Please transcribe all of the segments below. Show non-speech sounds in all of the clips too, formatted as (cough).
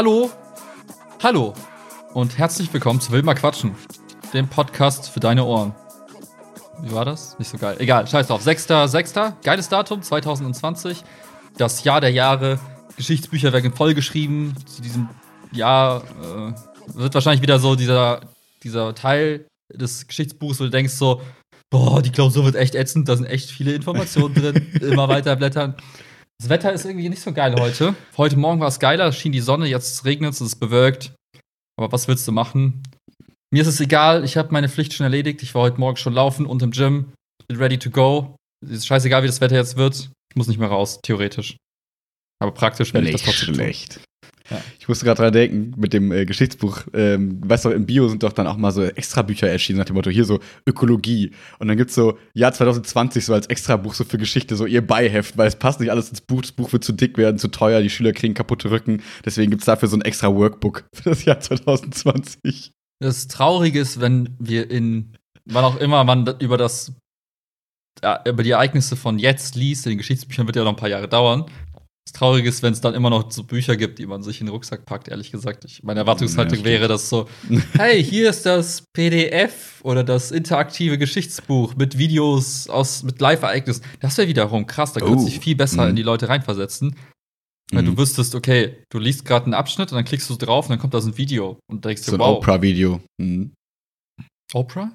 Hallo, hallo und herzlich willkommen zu Wilma Quatschen, dem Podcast für deine Ohren. Wie war das? Nicht so geil. Egal, scheiß drauf. 6.6. Geiles Datum, 2020. Das Jahr der Jahre. Geschichtsbücher werden vollgeschrieben. Zu diesem Jahr äh, wird wahrscheinlich wieder so dieser, dieser Teil des Geschichtsbuchs, wo du denkst so, boah, die Klausur wird echt ätzend, da sind echt viele Informationen drin. (laughs) Immer weiter blättern. Das Wetter ist irgendwie nicht so geil heute. Heute Morgen war es geiler, schien die Sonne, jetzt regnet es, es ist bewölkt. Aber was willst du machen? Mir ist es egal, ich habe meine Pflicht schon erledigt. Ich war heute Morgen schon laufen und im Gym. Bin ready to go. Es ist scheißegal, wie das Wetter jetzt wird. Ich muss nicht mehr raus, theoretisch. Aber praktisch werde ich das trotzdem schlecht. Tun. Ich musste gerade dran denken, mit dem äh, Geschichtsbuch, ähm, weißt du, im Bio sind doch dann auch mal so Extrabücher erschienen, nach dem Motto, hier so Ökologie. Und dann gibt's so Jahr 2020 so als Extrabuch so für Geschichte, so ihr Beiheft, weil es passt nicht alles ins Buch, das Buch wird zu dick werden, zu teuer, die Schüler kriegen kaputte Rücken. Deswegen gibt's dafür so ein extra Workbook (laughs) für das Jahr 2020. Das Traurige ist, wenn wir in, wann auch immer man über das über die Ereignisse von jetzt liest, in den Geschichtsbüchern wird ja noch ein paar Jahre dauern, das Traurige ist, wenn es dann immer noch so Bücher gibt, die man sich in den Rucksack packt, ehrlich gesagt. Ich, meine Erwartungshaltung ja, wäre das so: (laughs) hey, hier ist das PDF oder das interaktive Geschichtsbuch mit Videos aus, mit Live-Ereignissen. Das wäre wiederum krass, da könnte oh. sich viel besser mhm. in die Leute reinversetzen. Weil mhm. du wüsstest, okay, du liest gerade einen Abschnitt und dann klickst du drauf und dann kommt da so ein Video und denkst so dir, wow. ein Oprah-Video. Mhm. Oprah?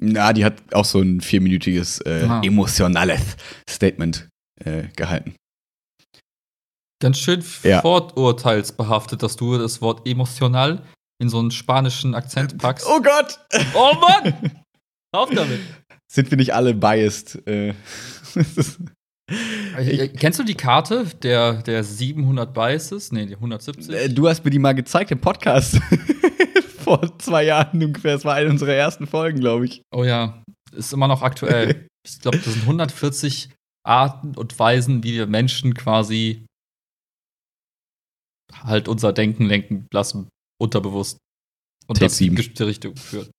Na, die hat auch so ein vierminütiges äh, emotionales Statement äh, gehalten. Ganz schön ja. vorurteilsbehaftet, dass du das Wort emotional in so einen spanischen Akzent packst. Oh Gott! Oh Mann! Auf damit! Sind wir nicht alle biased? Äh, ich, kennst du die Karte der, der 700 Biases? Nee, die 170. Äh, du hast mir die mal gezeigt im Podcast. (laughs) Vor zwei Jahren ungefähr. Das war eine unserer ersten Folgen, glaube ich. Oh ja, ist immer noch aktuell. (laughs) ich glaube, das sind 140 Arten und Weisen, wie wir Menschen quasi halt unser Denken lenken lassen, unterbewusst. Und Tape das in bestimmte Richtung führt.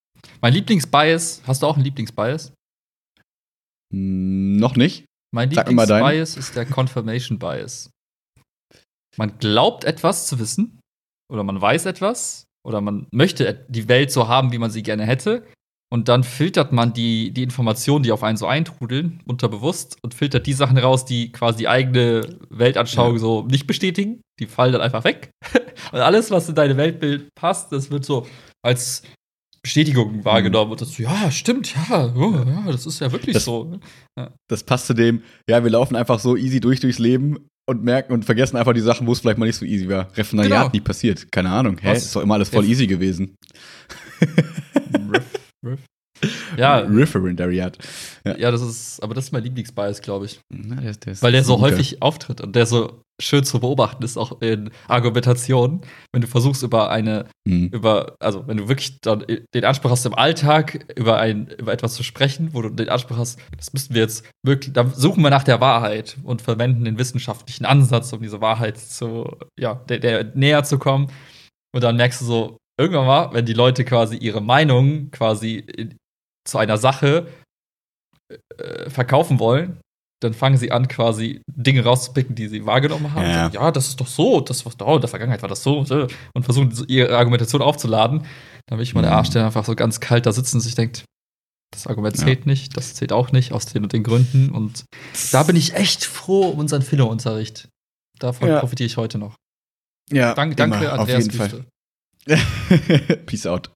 Mein Lieblingsbias, hast du auch einen Lieblingsbias? Hm, noch nicht. Mein Lieblingsbias ist der Confirmation Bias. Man glaubt etwas zu wissen oder man weiß etwas oder man möchte die Welt so haben, wie man sie gerne hätte und dann filtert man die, die Informationen, die auf einen so eintrudeln, unterbewusst und filtert die Sachen raus, die quasi die eigene Weltanschauung ja. so nicht bestätigen. Die fallen dann einfach weg. (laughs) und alles, was in deine Weltbild passt, das wird so als Bestätigung wahrgenommen. Und das so, ja, stimmt, ja, oh, ja, das ist ja wirklich das, so. Ja. Das passt zu dem, ja, wir laufen einfach so easy durch durchs Leben und merken und vergessen einfach die Sachen, wo es vielleicht mal nicht so easy war. Referendariat genau. nie passiert. Keine Ahnung. Hä? Was? Ist doch immer alles voll easy gewesen. Riff. Ja. Referendariat. Ja. ja, das ist, aber das ist mein Lieblingsbias, glaube ich. Na, der der Weil der so guter. häufig auftritt und der so schön zu beobachten ist, auch in Argumentationen, wenn du versuchst über eine, mhm. über, also wenn du wirklich dann den Anspruch hast, im Alltag über ein, über etwas zu sprechen, wo du den Anspruch hast, das müssten wir jetzt wirklich, da suchen wir nach der Wahrheit und verwenden den wissenschaftlichen Ansatz, um diese Wahrheit zu, ja, der, der näher zu kommen. Und dann merkst du so, irgendwann mal, wenn die Leute quasi ihre Meinung quasi in, zu einer Sache äh, verkaufen wollen, dann fangen sie an, quasi Dinge rauszupicken, die sie wahrgenommen haben. Ja, sagen, ja das ist doch so, das was oh, in der Vergangenheit war das so, und versuchen ihre Argumentation aufzuladen. Dann will ich mal der Arsch, der einfach so ganz kalt da sitzen und sich denkt, das Argument zählt ja. nicht, das zählt auch nicht, aus den und den Gründen. Und da bin ich echt froh um unseren Philo-Unterricht. Davon ja. profitiere ich heute noch. Ja, Dank, danke, Andreas auf jeden Fall. (laughs) Peace out.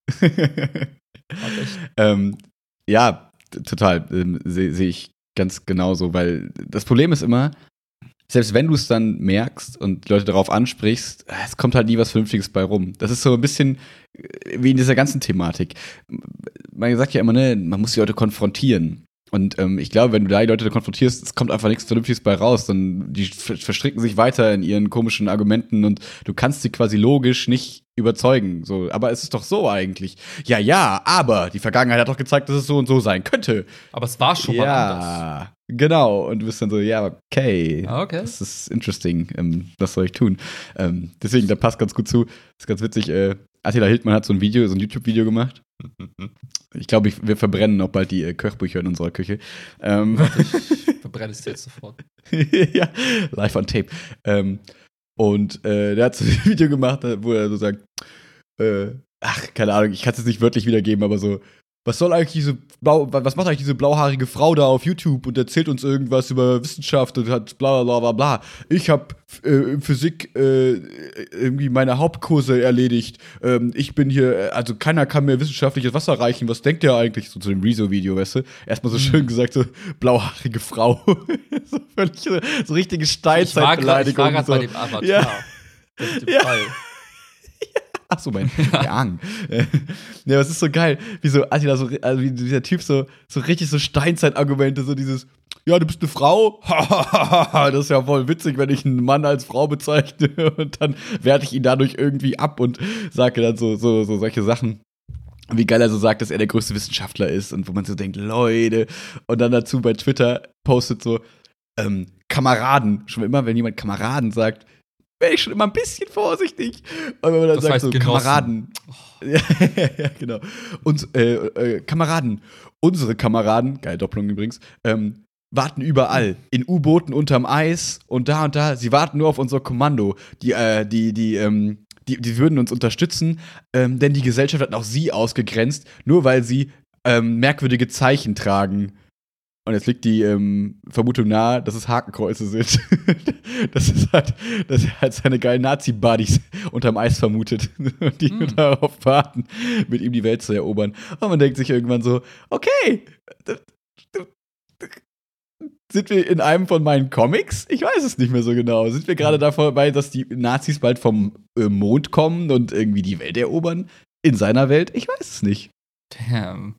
ähm, ja, total. Ähm, Sehe seh ich ganz genauso, weil das Problem ist immer, selbst wenn du es dann merkst und Leute darauf ansprichst, es kommt halt nie was Vernünftiges bei rum. Das ist so ein bisschen äh, wie in dieser ganzen Thematik. Man sagt ja immer, ne, man muss die Leute konfrontieren. Und ähm, ich glaube, wenn du da die Leute konfrontierst, es kommt einfach nichts Vernünftiges bei raus. Dann die verstricken sich weiter in ihren komischen Argumenten und du kannst sie quasi logisch nicht überzeugen. So, aber es ist doch so eigentlich. Ja, ja, aber die Vergangenheit hat doch gezeigt, dass es so und so sein könnte. Aber es war schon ja, mal anders. Genau, und du bist dann so, ja, okay. Ah, okay. Das ist interesting. Ähm, was soll ich tun? Ähm, deswegen, da passt ganz gut zu. Das ist ganz witzig. Äh, Attila Hildmann hat so ein Video, so ein YouTube-Video gemacht. Ich glaube, wir verbrennen auch bald die äh, Köchbücher in unserer Küche. Ähm, ich (laughs) verbrenne es jetzt sofort. (laughs) ja, live on tape. Ähm, Und äh, der hat so ein (laughs) Video gemacht, wo er so sagt, äh, ach, keine Ahnung, ich kann es jetzt nicht wörtlich wiedergeben, aber so, was soll eigentlich diese blau, was macht eigentlich diese blauhaarige Frau da auf YouTube und erzählt uns irgendwas über Wissenschaft und hat bla bla bla bla. Ich habe äh, in Physik äh, irgendwie meine Hauptkurse erledigt. Ähm, ich bin hier, äh, also keiner kann mir wissenschaftliches Wasser reichen. Was denkt der eigentlich so zu dem Rezo-Video, weißt du? Erstmal so mhm. schön gesagt, so blauhaarige Frau. (laughs) so völlig so, so richtige Steinzeitbeleidigung. Ich war gerade so. bei dem Avatar. Ja. Dem ja. Fall. Ach so, mein (laughs) Gang. ja, aber es ist so geil, wie so Attila, so, also wie dieser Typ so, so richtig so Steinzeit-Argumente, so dieses, ja, du bist eine Frau. (laughs) das ist ja voll witzig, wenn ich einen Mann als Frau bezeichne (laughs) und dann werte ich ihn dadurch irgendwie ab und sage dann so, so, so solche Sachen. Wie geil er so sagt, dass er der größte Wissenschaftler ist und wo man so denkt, Leute. Und dann dazu bei Twitter postet so, ähm, Kameraden. Schon immer, wenn jemand Kameraden sagt, wäre ich schon immer ein bisschen vorsichtig. Und wenn man dann das sagt so, Genossen. Kameraden. Oh. (laughs) ja, genau. Und, äh, äh, Kameraden, unsere Kameraden, geil Doppelung übrigens, ähm, warten überall. In U-Booten unterm Eis und da und da. Sie warten nur auf unser Kommando. Die, äh, die, die, ähm, die, die würden uns unterstützen, ähm, denn die Gesellschaft hat auch sie ausgegrenzt, nur weil sie ähm, merkwürdige Zeichen tragen. Und jetzt liegt die ähm, Vermutung nahe, dass es Hakenkreuze sind. (laughs) das ist halt, dass er halt seine geilen Nazi-Buddies unterm Eis vermutet. Und (laughs) die mm. darauf warten, mit ihm die Welt zu erobern. Und man denkt sich irgendwann so, okay, sind wir in einem von meinen Comics? Ich weiß es nicht mehr so genau. Sind wir gerade dabei, dass die Nazis bald vom äh, Mond kommen und irgendwie die Welt erobern? In seiner Welt? Ich weiß es nicht. Damn.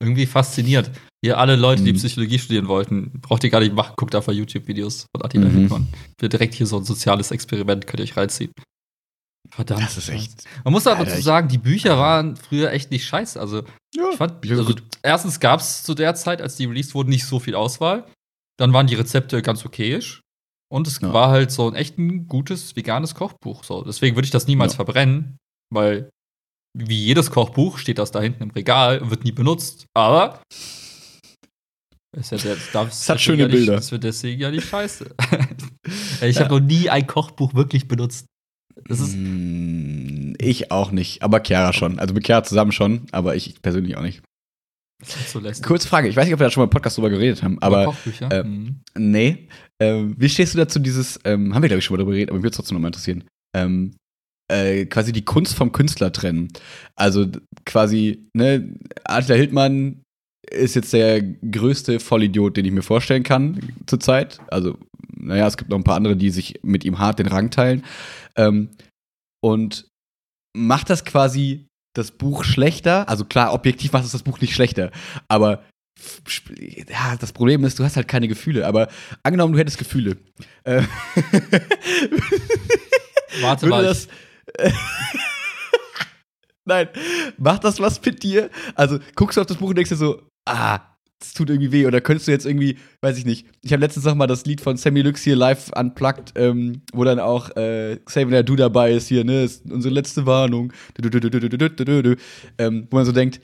Irgendwie fasziniert. Ihr alle Leute, die mhm. Psychologie studieren wollten, braucht ihr gar nicht machen, guckt einfach YouTube-Videos von Attila mhm. Hildmann. Wird direkt hier so ein soziales Experiment, könnt ihr euch reinziehen. Verdammt. Das ist echt. Man muss aber dazu sagen, die Bücher waren früher echt nicht scheiße. Also, ja, ich fand, also, erstens gab es zu der Zeit, als die released wurden, nicht so viel Auswahl. Dann waren die Rezepte ganz okayisch. Und es ja. war halt so ein echt ein gutes veganes Kochbuch. So. Deswegen würde ich das niemals ja. verbrennen, weil wie jedes Kochbuch steht das da hinten im Regal und wird nie benutzt. Aber es hat, jetzt, das hat schöne ja Bilder. das wird deswegen ja nicht scheiße. (laughs) ich habe noch nie ein Kochbuch wirklich benutzt. Mm, ich auch nicht, aber Chiara schon. Also mit Chiara zusammen schon, aber ich persönlich auch nicht. So Kurze Frage, ich weiß nicht, ob wir da schon mal im Podcast drüber geredet haben, aber Kochbücher? Äh, mhm. nee. Äh, wie stehst du dazu dieses, ähm, haben wir glaube ich schon mal drüber geredet, aber mich würde es trotzdem nochmal interessieren. Ähm, äh, quasi die Kunst vom Künstler trennen. Also quasi, ne, Attila Hildmann ist jetzt der größte Vollidiot, den ich mir vorstellen kann zurzeit. Also, naja, es gibt noch ein paar andere, die sich mit ihm hart den Rang teilen. Ähm, und macht das quasi das Buch schlechter? Also klar, objektiv macht es das Buch nicht schlechter, aber ja, das Problem ist, du hast halt keine Gefühle. Aber angenommen, du hättest Gefühle. Äh, (laughs) Warte mal. Das, (laughs) Nein, macht das was mit dir? Also guckst du auf das Buch und denkst dir so, ah, das tut irgendwie weh. Oder könntest du jetzt irgendwie, weiß ich nicht. Ich habe letztens noch mal das Lied von Sammy Lux hier live unplugged, ähm, wo dann auch äh, Xavier Du dabei ist hier, ne? Ist unsere letzte Warnung. Ähm, wo man so denkt,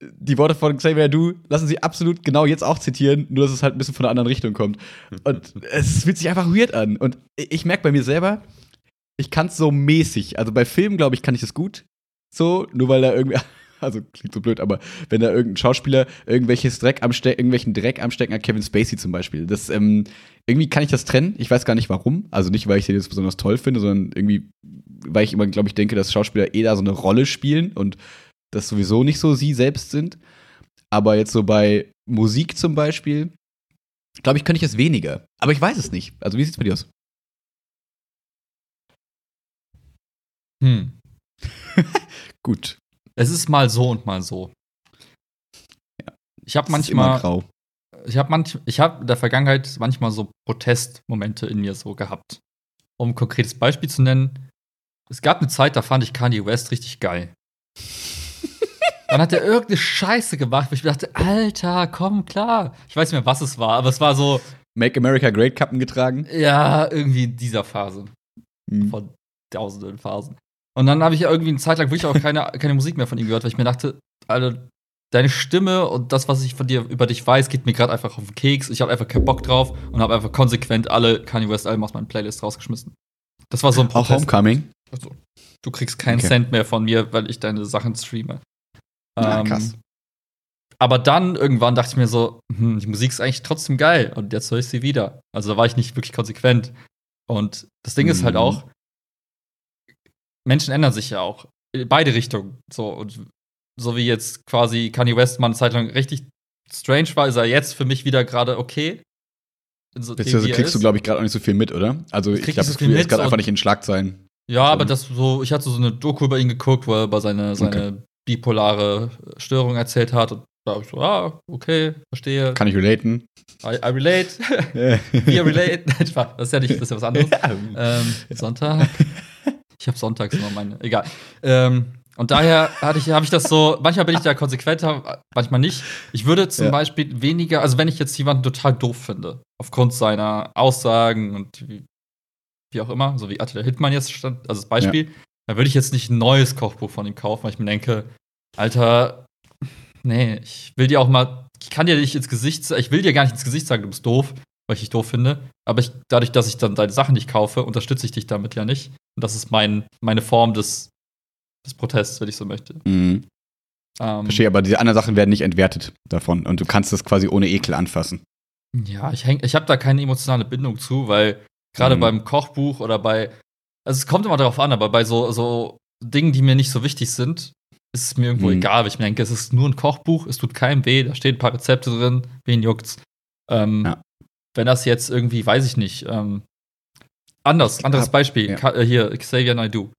die Worte von Xavier Du lassen sie absolut genau jetzt auch zitieren, nur dass es halt ein bisschen von einer anderen Richtung kommt. Und (laughs) es fühlt sich einfach weird an. Und ich merke bei mir selber, ich kann es so mäßig. Also bei Filmen, glaube ich, kann ich es gut. So, nur weil da irgendwie, (laughs) also klingt so blöd, aber wenn da irgendein Schauspieler irgendwelches Dreck am Ste irgendwelchen Dreck am Stecken hat, Kevin Spacey zum Beispiel, das, ähm, irgendwie kann ich das trennen. Ich weiß gar nicht warum. Also nicht, weil ich den jetzt besonders toll finde, sondern irgendwie, weil ich immer, glaube ich, denke, dass Schauspieler eh da so eine Rolle spielen und das sowieso nicht so sie selbst sind. Aber jetzt so bei Musik zum Beispiel, glaube ich, könnte ich es weniger. Aber ich weiß es nicht. Also wie sieht es bei dir aus? Hm. (laughs) Gut. Es ist mal so und mal so. Ja. Ich habe manchmal. grau. Ich habe manch, ich habe in der Vergangenheit manchmal so Protestmomente in mir so gehabt. Um ein konkretes Beispiel zu nennen, es gab eine Zeit, da fand ich Kanye West richtig geil. (laughs) Dann hat er irgendeine Scheiße gemacht, wo ich mir dachte, Alter, komm, klar. Ich weiß nicht mehr, was es war, aber es war so. Make America Great Kappen getragen? Ja, irgendwie in dieser Phase. Hm. Von tausenden Phasen. Und dann habe ich irgendwie eine Zeit lang wirklich auch keine, (laughs) keine Musik mehr von ihm gehört, weil ich mir dachte, Alter, deine Stimme und das, was ich von dir über dich weiß, geht mir gerade einfach auf den Keks. Ich habe einfach keinen Bock drauf und habe einfach konsequent alle Kanye West Alben aus meinen Playlist rausgeschmissen. Das war so ein Protest. Auch Homecoming? Also, du kriegst keinen okay. Cent mehr von mir, weil ich deine Sachen streame. Ja, ähm, krass. Aber dann irgendwann dachte ich mir so, hm, die Musik ist eigentlich trotzdem geil und jetzt höre ich sie wieder. Also da war ich nicht wirklich konsequent. Und das Ding mhm. ist halt mhm. auch, Menschen ändern sich ja auch. Beide Richtungen. So, und so wie jetzt quasi Kanye West mal eine Zeit lang richtig strange war, ist er jetzt für mich wieder gerade okay. So Beziehungsweise kriegst du, glaube ich, gerade auch nicht so viel mit, oder? Also ich, ich glaube, so er ist gerade einfach nicht in Schlagzeilen. Ja, aber das so, ich hatte so eine Doku über ihn geguckt, wo er über seine, seine okay. bipolare Störung erzählt hat und da habe ich so, ah, okay, verstehe. Kann ich relaten? I, I relate. (laughs) Wir relate. (laughs) das ist ja nicht, das ist ja was anderes. Ja. Ähm, Sonntag. (laughs) Ich habe sonntags immer meine. Egal. Ähm, und daher hatte ich, habe ich das so, manchmal bin ich da konsequenter, manchmal nicht. Ich würde zum ja. Beispiel weniger, also wenn ich jetzt jemanden total doof finde, aufgrund seiner Aussagen und wie, wie auch immer, so wie Attila Hittmann jetzt stand, also das Beispiel, ja. dann würde ich jetzt nicht ein neues Kochbuch von ihm kaufen, weil ich mir denke, Alter, nee, ich will dir auch mal, ich kann dir nicht ins Gesicht, ich will dir gar nicht ins Gesicht sagen, du bist doof, weil ich dich doof finde. Aber ich, dadurch, dass ich dann deine Sachen nicht kaufe, unterstütze ich dich damit ja nicht. Und das ist mein, meine Form des, des Protests, wenn ich so möchte. Mhm. Ähm, Verstehe, aber diese anderen Sachen werden nicht entwertet davon und du kannst das quasi ohne Ekel anfassen. Ja, ich, ich habe da keine emotionale Bindung zu, weil gerade mhm. beim Kochbuch oder bei, also es kommt immer darauf an, aber bei so, so Dingen, die mir nicht so wichtig sind, ist es mir irgendwo mhm. egal. Ich denke, es ist nur ein Kochbuch, es tut keinem weh, da stehen ein paar Rezepte drin, wen juckt's. Ähm, ja. Wenn das jetzt irgendwie, weiß ich nicht, ähm, anders, anderes Beispiel, ja. Äh, hier, Xavier Naidoo.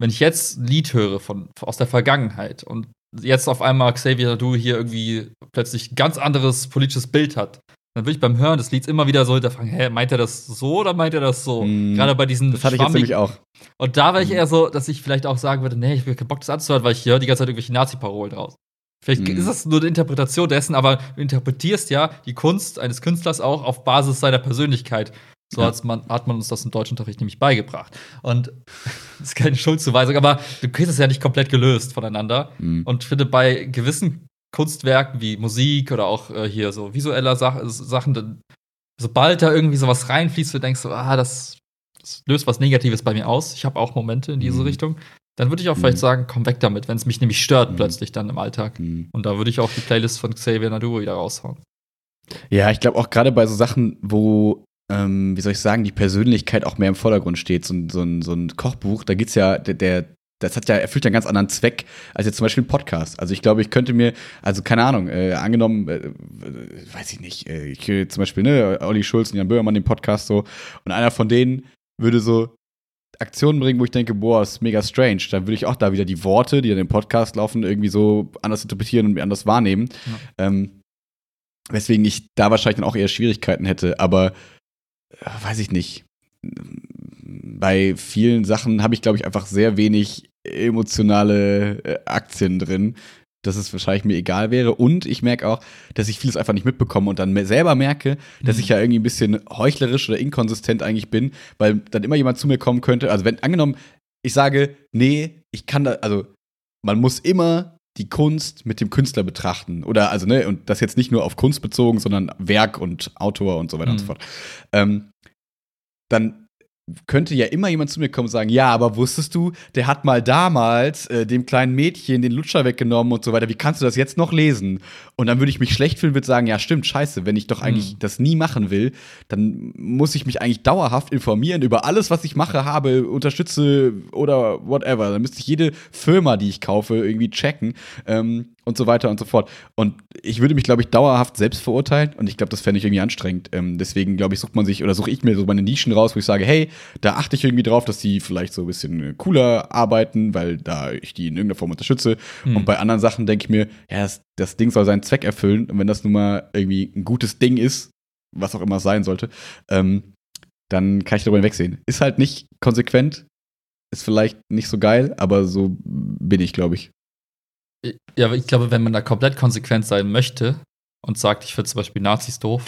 Wenn ich jetzt ein Lied höre von, aus der Vergangenheit und jetzt auf einmal Xavier Naidoo hier irgendwie plötzlich ein ganz anderes politisches Bild hat, dann würde ich beim Hören des Lieds immer wieder so hinterfragen, hä, meint er das so oder meint er das so? Mm, Gerade bei diesen Das hatte ich jetzt nämlich auch. Und da wäre ich mm. eher so, dass ich vielleicht auch sagen würde, nee, ich will keinen Bock, das anzuhören, weil ich höre die ganze Zeit irgendwelche Nazi-Parolen raus. Vielleicht mm. ist das nur eine Interpretation dessen, aber du interpretierst ja die Kunst eines Künstlers auch auf Basis seiner Persönlichkeit. So ja. man, hat man uns das im Deutschunterricht nämlich beigebracht. Und (laughs) das ist keine Schuldzuweisung, aber du kriegst es ja nicht komplett gelöst voneinander. Mhm. Und ich finde, bei gewissen Kunstwerken wie Musik oder auch äh, hier so visueller Sach Sachen, dann, sobald da irgendwie sowas reinfließt, du denkst so, ah, das, das löst was Negatives bei mir aus. Ich habe auch Momente in diese mhm. Richtung. Dann würde ich auch mhm. vielleicht sagen, komm weg damit, wenn es mich nämlich stört mhm. plötzlich dann im Alltag. Mhm. Und da würde ich auch die Playlist von Xavier Nadu wieder raushauen. Ja, ich glaube auch gerade bei so Sachen, wo ähm, wie soll ich sagen, die Persönlichkeit auch mehr im Vordergrund steht. So, so, so ein Kochbuch, da geht's ja, der, der, das hat ja, erfüllt ja einen ganz anderen Zweck als jetzt zum Beispiel ein Podcast. Also ich glaube, ich könnte mir, also keine Ahnung, äh, angenommen, äh, weiß ich nicht, äh, ich zum Beispiel, ne, Olli Schulz und Jan Böhmermann den Podcast so, und einer von denen würde so Aktionen bringen, wo ich denke, boah, ist mega strange. Dann würde ich auch da wieder die Worte, die an dem Podcast laufen, irgendwie so anders interpretieren und anders wahrnehmen. Ja. Ähm, weswegen ich da wahrscheinlich dann auch eher Schwierigkeiten hätte. Aber äh, weiß ich nicht bei vielen Sachen habe ich, glaube ich, einfach sehr wenig emotionale äh, Aktien drin, dass es wahrscheinlich mir egal wäre. Und ich merke auch, dass ich vieles einfach nicht mitbekomme und dann selber merke, dass ich mhm. ja irgendwie ein bisschen heuchlerisch oder inkonsistent eigentlich bin, weil dann immer jemand zu mir kommen könnte. Also wenn angenommen, ich sage, nee, ich kann da, also man muss immer die Kunst mit dem Künstler betrachten. Oder also, ne, und das jetzt nicht nur auf Kunst bezogen, sondern Werk und Autor und so weiter mhm. und so mhm. fort. Ähm, dann könnte ja immer jemand zu mir kommen und sagen, ja, aber wusstest du, der hat mal damals äh, dem kleinen Mädchen den Lutscher weggenommen und so weiter. Wie kannst du das jetzt noch lesen? Und dann würde ich mich schlecht fühlen, würde sagen, ja, stimmt, scheiße, wenn ich doch eigentlich mhm. das nie machen will, dann muss ich mich eigentlich dauerhaft informieren über alles, was ich mache, habe, unterstütze oder whatever. Dann müsste ich jede Firma, die ich kaufe, irgendwie checken. Ähm, und so weiter und so fort. Und ich würde mich, glaube ich, dauerhaft selbst verurteilen und ich glaube, das fände ich irgendwie anstrengend. Ähm, deswegen, glaube ich, sucht man sich oder suche ich mir so meine Nischen raus, wo ich sage, hey, da achte ich irgendwie drauf, dass die vielleicht so ein bisschen cooler arbeiten, weil da ich die in irgendeiner Form unterstütze. Mhm. Und bei anderen Sachen denke ich mir, ja, das, das Ding soll seinen Zweck erfüllen und wenn das nun mal irgendwie ein gutes Ding ist, was auch immer es sein sollte, ähm, dann kann ich darüber hinwegsehen. Ist halt nicht konsequent, ist vielleicht nicht so geil, aber so bin ich, glaube ich. Ja, ich glaube, wenn man da komplett konsequent sein möchte und sagt, ich finde zum Beispiel Nazis doof,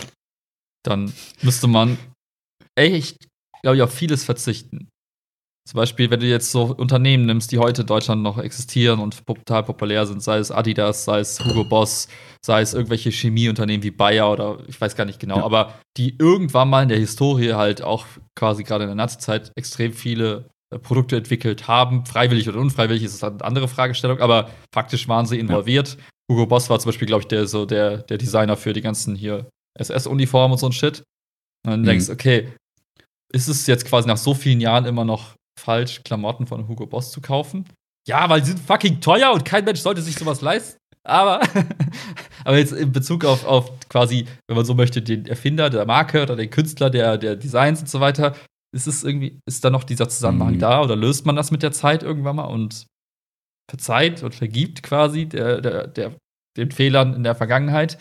dann müsste man echt, glaube ich, auf vieles verzichten. Zum Beispiel, wenn du jetzt so Unternehmen nimmst, die heute in Deutschland noch existieren und total populär sind, sei es Adidas, sei es Hugo Boss, sei es irgendwelche Chemieunternehmen wie Bayer oder ich weiß gar nicht genau, ja. aber die irgendwann mal in der Historie halt auch quasi gerade in der Nazi-Zeit extrem viele Produkte entwickelt haben. Freiwillig oder unfreiwillig ist das eine andere Fragestellung, aber faktisch waren sie involviert. Ja. Hugo Boss war zum Beispiel, glaube ich, der, so der, der Designer für die ganzen hier SS-Uniformen und so ein Shit. Und dann mhm. denkst, okay, ist es jetzt quasi nach so vielen Jahren immer noch falsch, Klamotten von Hugo Boss zu kaufen? Ja, weil sie sind fucking teuer und kein Mensch sollte sich sowas leisten. Aber, (laughs) aber jetzt in Bezug auf, auf quasi, wenn man so möchte, den Erfinder der Marke oder den Künstler der, der Designs und so weiter, ist es irgendwie, ist da noch dieser Zusammenhang mhm. da oder löst man das mit der Zeit irgendwann mal und verzeiht und vergibt quasi der, der, der, den Fehlern in der Vergangenheit?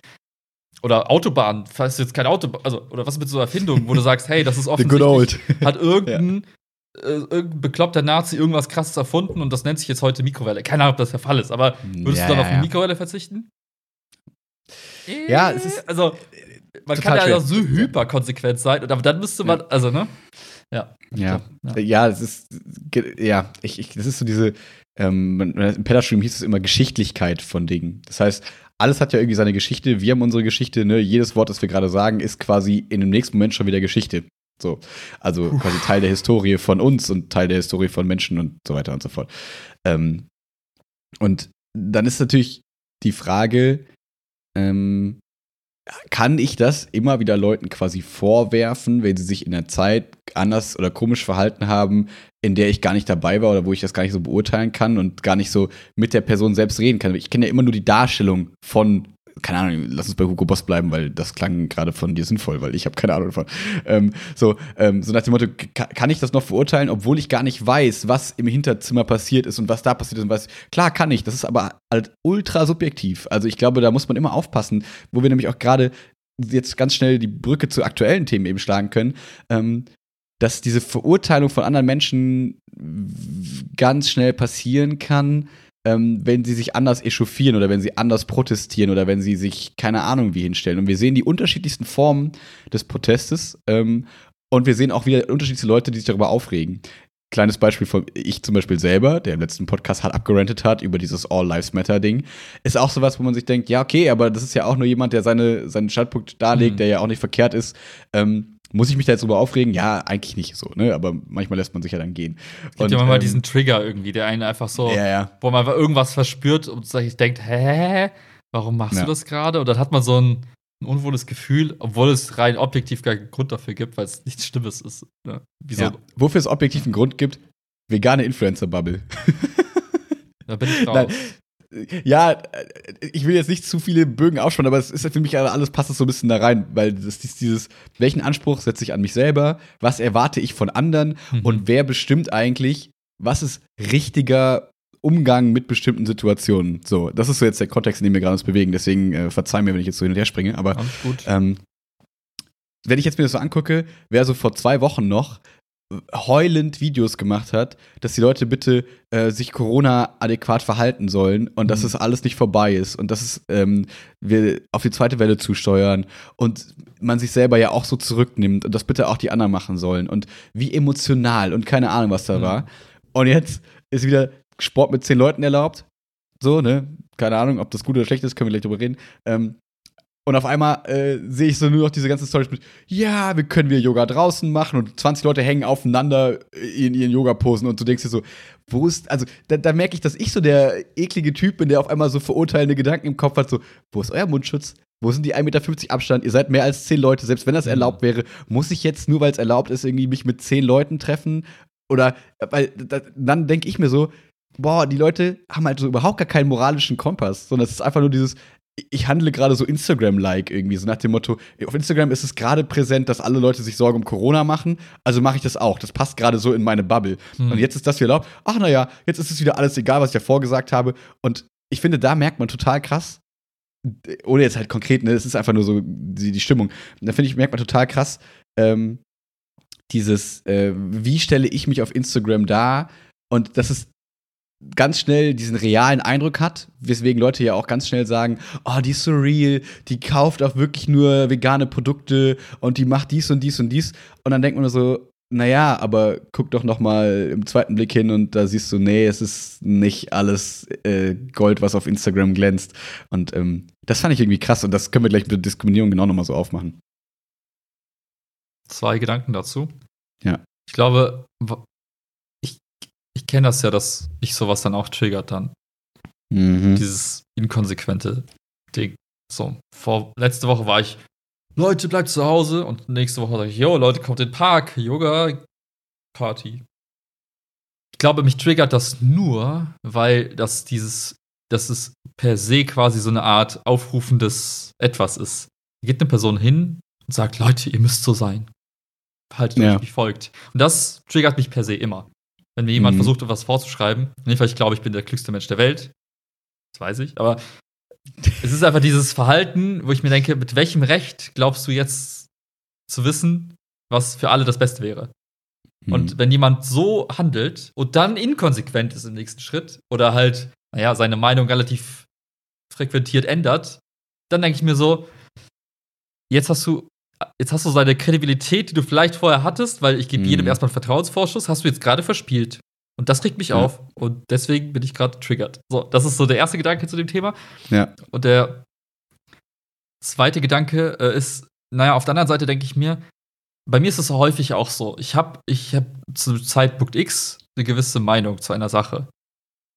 Oder Autobahn, falls jetzt kein Auto, also, oder was mit so Erfindungen, wo du (laughs) sagst, hey, das ist offensichtlich, hat (laughs) irgendein, ja. äh, irgendein bekloppter Nazi irgendwas krasses erfunden und das nennt sich jetzt heute Mikrowelle. Keine Ahnung, ob das der Fall ist, aber würdest ja, du dann auf eine Mikrowelle verzichten? Ja, es ist. Also, man kann ja so hyperkonsequent sein, aber dann müsste man, also, ne? Ja. Ja, ja. ja es ist, ja, ich, ich, das ist so diese, ähm, im Pedastream hieß es immer Geschichtlichkeit von Dingen. Das heißt, alles hat ja irgendwie seine Geschichte. Wir haben unsere Geschichte, ne? Jedes Wort, das wir gerade sagen, ist quasi in dem nächsten Moment schon wieder Geschichte. So. Also Puh. quasi Teil der Historie von uns und Teil der Historie von Menschen und so weiter und so fort. Ähm, und dann ist natürlich die Frage, ähm, kann ich das immer wieder Leuten quasi vorwerfen, wenn sie sich in der Zeit anders oder komisch verhalten haben, in der ich gar nicht dabei war oder wo ich das gar nicht so beurteilen kann und gar nicht so mit der Person selbst reden kann. Ich kenne ja immer nur die Darstellung von keine Ahnung, lass uns bei Hugo Boss bleiben, weil das klang gerade von dir sinnvoll, weil ich habe keine Ahnung davon. Ähm, so, ähm, so nach dem Motto, kann ich das noch verurteilen, obwohl ich gar nicht weiß, was im Hinterzimmer passiert ist und was da passiert ist und was. Klar kann ich, das ist aber halt ultra subjektiv. Also ich glaube, da muss man immer aufpassen, wo wir nämlich auch gerade jetzt ganz schnell die Brücke zu aktuellen Themen eben schlagen können. Ähm, dass diese Verurteilung von anderen Menschen ganz schnell passieren kann, ähm, wenn sie sich anders echauffieren oder wenn sie anders protestieren oder wenn sie sich keine Ahnung wie hinstellen. Und wir sehen die unterschiedlichsten Formen des Protestes ähm, und wir sehen auch wieder unterschiedliche Leute, die sich darüber aufregen. Kleines Beispiel von ich zum Beispiel selber, der im letzten Podcast hat abgerantet hat über dieses All Lives Matter Ding, ist auch sowas, wo man sich denkt, ja, okay, aber das ist ja auch nur jemand, der seine, seinen Standpunkt darlegt, mhm. der ja auch nicht verkehrt ist. Ähm, muss ich mich da jetzt drüber aufregen? Ja, eigentlich nicht so, ne? Aber manchmal lässt man sich ja dann gehen. Es gibt und, ja manchmal ähm, diesen Trigger irgendwie, der einen einfach so, ja, ja. wo man einfach irgendwas verspürt und sich denkt, hä, warum machst ja. du das gerade? Und dann hat man so ein, ein unwohles Gefühl, obwohl es rein objektiv gar keinen Grund dafür gibt, weil es nichts Schlimmes ist. Ne? Wieso? Ja. Wofür es objektiv einen Grund gibt, vegane Influencer-Bubble. da bin ich (laughs) drauf. Nein, ja, ich will jetzt nicht zu viele Bögen aufspannen, aber es ist für mich alles passt das so ein bisschen da rein, weil das ist dieses, welchen Anspruch setze ich an mich selber, was erwarte ich von anderen mhm. und wer bestimmt eigentlich, was ist richtiger Umgang mit bestimmten Situationen. So, das ist so jetzt der Kontext, in dem wir gerade uns bewegen. Deswegen äh, verzeih mir, wenn ich jetzt so hin und her springe. Aber ähm, wenn ich jetzt mir das so angucke, wer so vor zwei Wochen noch heulend Videos gemacht hat, dass die Leute bitte äh, sich Corona adäquat verhalten sollen und mhm. dass es alles nicht vorbei ist und dass es, ähm, wir auf die zweite Welle zusteuern und man sich selber ja auch so zurücknimmt und das bitte auch die anderen machen sollen und wie emotional und keine Ahnung, was da mhm. war. Und jetzt ist wieder Sport mit zehn Leuten erlaubt. So, ne? Keine Ahnung, ob das gut oder schlecht ist, können wir gleich drüber reden. Ähm, und auf einmal äh, sehe ich so nur noch diese ganzen Storys mit, ja, wir können wir Yoga draußen machen und 20 Leute hängen aufeinander in ihren Yoga-Posen und du denkst dir so, wo ist, also da, da merke ich, dass ich so der eklige Typ bin, der auf einmal so verurteilende Gedanken im Kopf hat, so, wo ist euer Mundschutz? Wo sind die 1,50 Meter Abstand? Ihr seid mehr als 10 Leute, selbst wenn das mhm. erlaubt wäre, muss ich jetzt, nur weil es erlaubt ist, irgendwie mich mit 10 Leuten treffen? Oder, weil da, dann denke ich mir so, boah, die Leute haben halt so überhaupt gar keinen moralischen Kompass, sondern es ist einfach nur dieses, ich handle gerade so Instagram-like irgendwie, so nach dem Motto, auf Instagram ist es gerade präsent, dass alle Leute sich Sorgen um Corona machen, also mache ich das auch. Das passt gerade so in meine Bubble. Hm. Und jetzt ist das wieder laut, ach naja, jetzt ist es wieder alles egal, was ich ja vorgesagt habe. Und ich finde, da merkt man total krass, ohne jetzt halt konkret, ne, es ist einfach nur so die, die Stimmung. Da finde ich, merkt man total krass, ähm, dieses, äh, wie stelle ich mich auf Instagram dar? Und das ist ganz schnell diesen realen Eindruck hat, weswegen Leute ja auch ganz schnell sagen, oh, die ist so real, die kauft auch wirklich nur vegane Produkte und die macht dies und dies und dies. Und dann denkt man so, naja, aber guck doch noch mal im zweiten Blick hin und da siehst du, nee, es ist nicht alles äh, Gold, was auf Instagram glänzt. Und ähm, das fand ich irgendwie krass und das können wir gleich mit der Diskriminierung genau noch mal so aufmachen. Zwei Gedanken dazu. Ja. Ich glaube, ich kenne das ja, dass ich sowas dann auch triggert dann. Mhm. Dieses inkonsequente Ding. So, vor letzte Woche war ich Leute, bleibt zu Hause. Und nächste Woche sage ich, yo, Leute, kommt in den Park, Yoga, Party. Ich glaube, mich triggert das nur, weil das dieses, dass es per se quasi so eine Art aufrufendes Etwas ist. Da geht eine Person hin und sagt, Leute, ihr müsst so sein. Haltet ja. euch, wie folgt. Und das triggert mich per se immer. Wenn mir jemand mhm. versucht, etwas vorzuschreiben, nicht weil ich glaube, ich bin der klügste Mensch der Welt, das weiß ich, aber es ist einfach dieses Verhalten, wo ich mir denke, mit welchem Recht glaubst du jetzt zu wissen, was für alle das Beste wäre? Mhm. Und wenn jemand so handelt und dann inkonsequent ist im nächsten Schritt oder halt, naja, seine Meinung relativ frequentiert ändert, dann denke ich mir so, jetzt hast du, jetzt hast du seine Kredibilität, die du vielleicht vorher hattest, weil ich gebe mhm. jedem erstmal einen Vertrauensvorschuss, hast du jetzt gerade verspielt. Und das regt mich ja. auf. Und deswegen bin ich gerade triggert. So, das ist so der erste Gedanke zu dem Thema. Ja. Und der zweite Gedanke äh, ist, naja, auf der anderen Seite denke ich mir, bei mir ist es häufig auch so. Ich habe ich hab zu Zeitpunkt X eine gewisse Meinung zu einer Sache.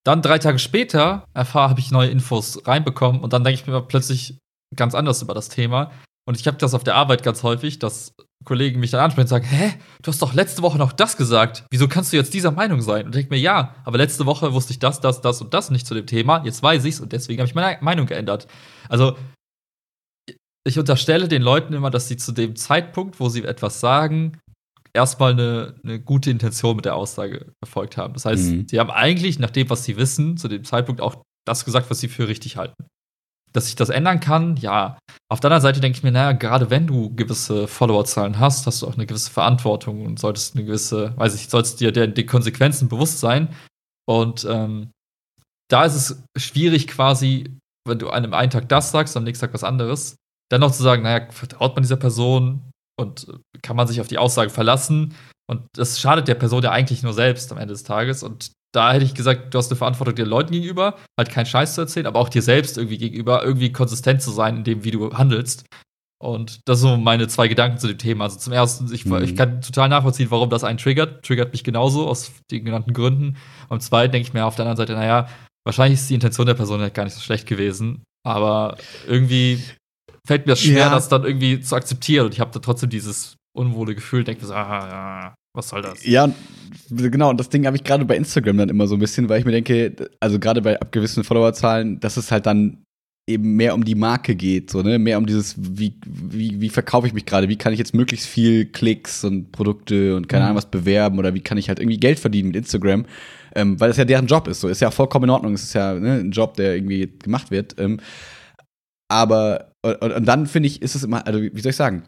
Dann drei Tage später erfahre, habe ich neue Infos reinbekommen und dann denke ich mir plötzlich ganz anders über das Thema. Und ich habe das auf der Arbeit ganz häufig, dass Kollegen mich dann ansprechen und sagen, hä, du hast doch letzte Woche noch das gesagt. Wieso kannst du jetzt dieser Meinung sein? Und ich denke mir, ja, aber letzte Woche wusste ich das, das, das und das nicht zu dem Thema. Jetzt weiß ich's und deswegen habe ich meine Meinung geändert. Also ich unterstelle den Leuten immer, dass sie zu dem Zeitpunkt, wo sie etwas sagen, erstmal eine, eine gute Intention mit der Aussage verfolgt haben. Das heißt, mhm. sie haben eigentlich, nach dem, was sie wissen, zu dem Zeitpunkt auch das gesagt, was sie für richtig halten dass ich das ändern kann, ja. Auf der anderen Seite denke ich mir, naja, gerade wenn du gewisse Followerzahlen hast, hast du auch eine gewisse Verantwortung und solltest eine gewisse, weiß ich, sollst dir die Konsequenzen bewusst sein. Und ähm, da ist es schwierig quasi, wenn du einem einen Tag das sagst, am nächsten Tag was anderes, dann noch zu sagen, naja, vertraut man dieser Person und kann man sich auf die Aussage verlassen? Und das schadet der Person ja eigentlich nur selbst am Ende des Tages. Und da hätte ich gesagt, du hast eine Verantwortung den Leuten gegenüber, halt keinen Scheiß zu erzählen, aber auch dir selbst irgendwie gegenüber, irgendwie konsistent zu sein in dem, wie du handelst. Und das sind so meine zwei Gedanken zu dem Thema. Also zum ersten, ich, mhm. ich kann total nachvollziehen, warum das einen triggert. Triggert mich genauso aus den genannten Gründen. Und zum zweiten denke ich mir auf der anderen Seite, naja, wahrscheinlich ist die Intention der Person halt gar nicht so schlecht gewesen. Aber irgendwie fällt mir schwer, ja. das dann irgendwie zu akzeptieren. Und ich habe da trotzdem dieses unwohle Gefühl, denke mir so, ah, ja, was soll das? Ja, genau, und das Ding habe ich gerade bei Instagram dann immer so ein bisschen, weil ich mir denke, also gerade bei abgewissen Followerzahlen, dass es halt dann eben mehr um die Marke geht, so, ne? Mehr um dieses, wie, wie, wie verkaufe ich mich gerade, wie kann ich jetzt möglichst viel Klicks und Produkte und keine mhm. Ahnung was bewerben oder wie kann ich halt irgendwie Geld verdienen mit Instagram, ähm, weil das ja deren Job ist. So, ist ja vollkommen in Ordnung, es ist ja ne, ein Job, der irgendwie gemacht wird. Ähm, aber und, und dann finde ich, ist es immer, also wie soll ich sagen,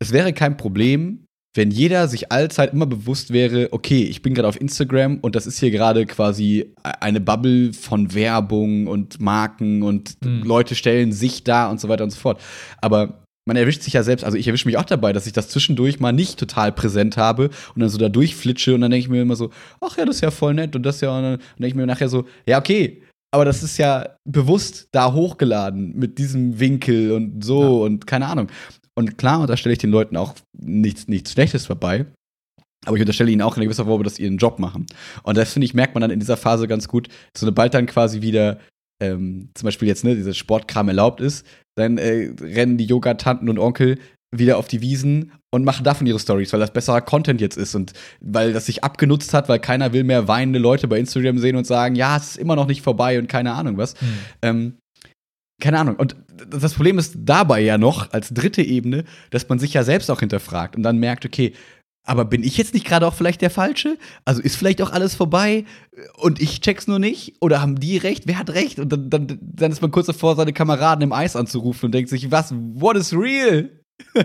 es wäre kein Problem, wenn jeder sich allzeit immer bewusst wäre, okay, ich bin gerade auf Instagram und das ist hier gerade quasi eine Bubble von Werbung und Marken und mhm. Leute stellen sich da und so weiter und so fort. Aber man erwischt sich ja selbst, also ich erwische mich auch dabei, dass ich das zwischendurch mal nicht total präsent habe und dann so da durchflitsche und dann denke ich mir immer so, ach ja, das ist ja voll nett und das ja, und dann denke ich mir nachher so, ja, okay, aber das ist ja bewusst da hochgeladen mit diesem Winkel und so ja. und keine Ahnung. Und klar unterstelle ich den Leuten auch nichts, nichts Schlechtes dabei. Aber ich unterstelle ihnen auch in gewisser Weise, dass sie ihren Job machen. Und das, finde ich, merkt man dann in dieser Phase ganz gut. Sobald dann quasi wieder ähm, zum Beispiel jetzt, ne, dieser Sportkram erlaubt ist, dann äh, rennen die Yoga-Tanten und Onkel wieder auf die Wiesen und machen davon ihre Stories, weil das besserer Content jetzt ist und weil das sich abgenutzt hat, weil keiner will mehr weinende Leute bei Instagram sehen und sagen, ja, es ist immer noch nicht vorbei und keine Ahnung was. Mhm. Ähm, keine Ahnung. Und das Problem ist dabei ja noch, als dritte Ebene, dass man sich ja selbst auch hinterfragt und dann merkt, okay, aber bin ich jetzt nicht gerade auch vielleicht der Falsche? Also ist vielleicht auch alles vorbei und ich check's nur nicht? Oder haben die recht? Wer hat recht? Und dann, dann, dann ist man kurz davor, seine Kameraden im Eis anzurufen und denkt sich, was, what is real? (laughs)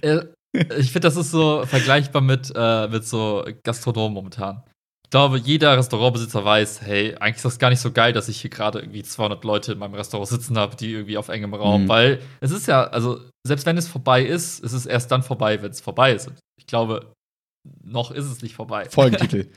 ich finde, das ist so vergleichbar mit, äh, mit so Gastronomen momentan. Ich glaube, jeder Restaurantbesitzer weiß, hey, eigentlich ist das gar nicht so geil, dass ich hier gerade irgendwie 200 Leute in meinem Restaurant sitzen habe, die irgendwie auf engem Raum, mhm. weil es ist ja, also selbst wenn es vorbei ist, ist es erst dann vorbei, wenn es vorbei ist. Ich glaube, noch ist es nicht vorbei. Folgentitel.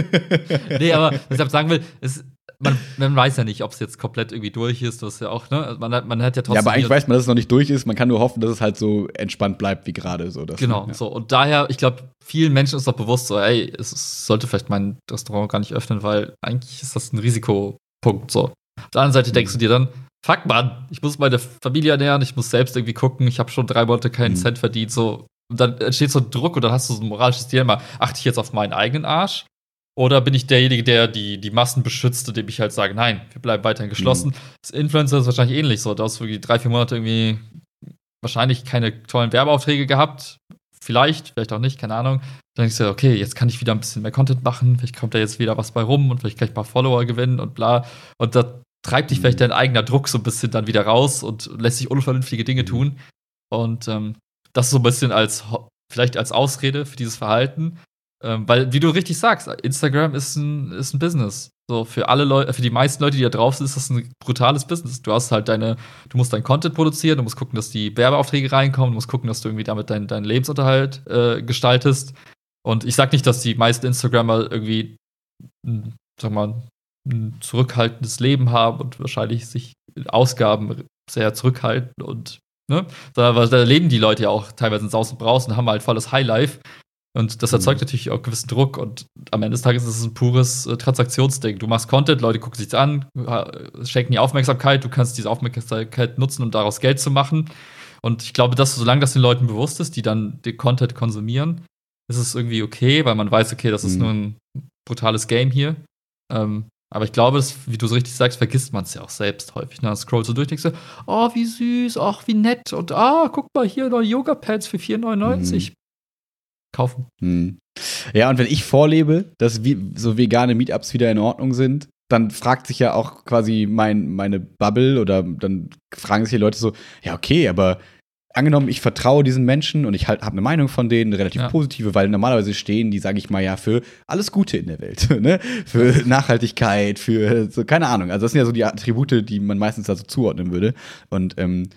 (laughs) nee, aber was ich sagen will, es, man, man, weiß ja nicht, ob es jetzt komplett irgendwie durch ist. Das ist ja auch, ne? Also man, hat, man hat ja trotzdem. Ja, aber eigentlich weiß man, dass es noch nicht durch ist. Man kann nur hoffen, dass es halt so entspannt bleibt wie gerade. So, genau, ja. so. Und daher, ich glaube, vielen Menschen ist doch bewusst so, ey, es sollte vielleicht mein Restaurant gar nicht öffnen, weil eigentlich ist das ein Risikopunkt. So. Auf der anderen Seite mhm. denkst du dir dann, fuck man, ich muss meine Familie ernähren, ich muss selbst irgendwie gucken, ich habe schon drei Monate keinen mhm. Cent verdient, so. Und dann entsteht so ein Druck und dann hast du so ein moralisches Dilemma. Achte ich jetzt auf meinen eigenen Arsch oder bin ich derjenige, der die, die Massen beschützt, indem ich halt sage, nein, wir bleiben weiterhin geschlossen? Mhm. Das Influencer ist wahrscheinlich ähnlich so. Da hast du wirklich drei, vier Monate irgendwie wahrscheinlich keine tollen Werbeaufträge gehabt. Vielleicht, vielleicht auch nicht, keine Ahnung. Dann denkst du, okay, jetzt kann ich wieder ein bisschen mehr Content machen. Vielleicht kommt da jetzt wieder was bei rum und vielleicht kann ich ein paar Follower gewinnen und bla. Und da treibt dich vielleicht mhm. dein eigener Druck so ein bisschen dann wieder raus und lässt sich unvernünftige Dinge mhm. tun. Und ähm, das so ein bisschen als, vielleicht als Ausrede für dieses Verhalten. Ähm, weil, wie du richtig sagst, Instagram ist ein, ist ein Business. So, für alle Leute, für die meisten Leute, die da drauf sind, ist das ein brutales Business. Du hast halt deine, du musst dein Content produzieren, du musst gucken, dass die Werbeaufträge reinkommen, du musst gucken, dass du irgendwie damit deinen dein Lebensunterhalt äh, gestaltest. Und ich sag nicht, dass die meisten Instagrammer irgendwie, sag mal, ein zurückhaltendes Leben haben und wahrscheinlich sich Ausgaben sehr zurückhalten und ne, da, da leben die Leute ja auch teilweise in Saus und Braus und haben halt volles Highlife. Und das erzeugt mhm. natürlich auch gewissen Druck. Und am Ende des Tages ist es ein pures äh, Transaktionsding. Du machst Content, Leute gucken sich an, schenken die Aufmerksamkeit, du kannst diese Aufmerksamkeit nutzen, um daraus Geld zu machen. Und ich glaube, dass solange das den Leuten bewusst ist, die dann den Content konsumieren, ist es irgendwie okay, weil man weiß, okay, das ist mhm. nur ein brutales Game hier. Ähm, aber ich glaube, das, wie du so richtig sagst, vergisst man es ja auch selbst häufig. Ne? Scrollst du durch, denkst du, oh, wie süß, ach, wie nett. Und ah, guck mal hier, neue Yoga-Pads für 4,99. Mhm kaufen. Hm. Ja, und wenn ich vorlebe, dass so vegane Meetups wieder in Ordnung sind, dann fragt sich ja auch quasi mein, meine Bubble oder dann fragen sich die Leute so, ja, okay, aber angenommen, ich vertraue diesen Menschen und ich halt habe eine Meinung von denen, eine relativ ja. positive, weil normalerweise stehen die, sage ich mal, ja, für alles Gute in der Welt, (laughs) ne? Für Nachhaltigkeit, für so, keine Ahnung. Also das sind ja so die Attribute, die man meistens da so zuordnen würde. Und ähm,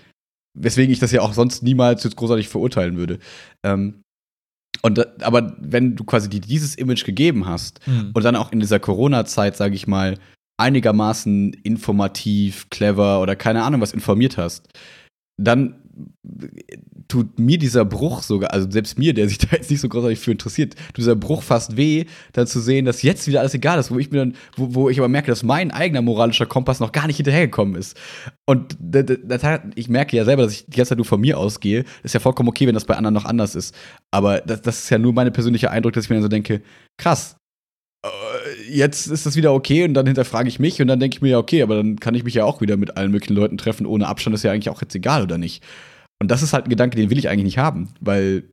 weswegen ich das ja auch sonst niemals jetzt großartig verurteilen würde. Ähm, und aber wenn du quasi dir dieses Image gegeben hast mhm. und dann auch in dieser Corona-Zeit, sage ich mal, einigermaßen informativ, clever oder keine Ahnung was informiert hast, dann tut mir dieser Bruch sogar, also selbst mir, der sich da jetzt nicht so großartig für interessiert, dieser Bruch fast weh, dann zu sehen, dass jetzt wieder alles egal ist, wo ich mir dann, wo, wo ich aber merke, dass mein eigener moralischer Kompass noch gar nicht hinterhergekommen ist. Und das, ich merke ja selber, dass ich die ganze Zeit nur von mir ausgehe. Ist ja vollkommen okay, wenn das bei anderen noch anders ist. Aber das, das ist ja nur meine persönliche Eindruck, dass ich mir dann so denke, krass, äh, jetzt ist das wieder okay und dann hinterfrage ich mich und dann denke ich mir ja, okay, aber dann kann ich mich ja auch wieder mit allen möglichen Leuten treffen ohne Abstand, ist ja eigentlich auch jetzt egal oder nicht. Und das ist halt ein Gedanke, den will ich eigentlich nicht haben, weil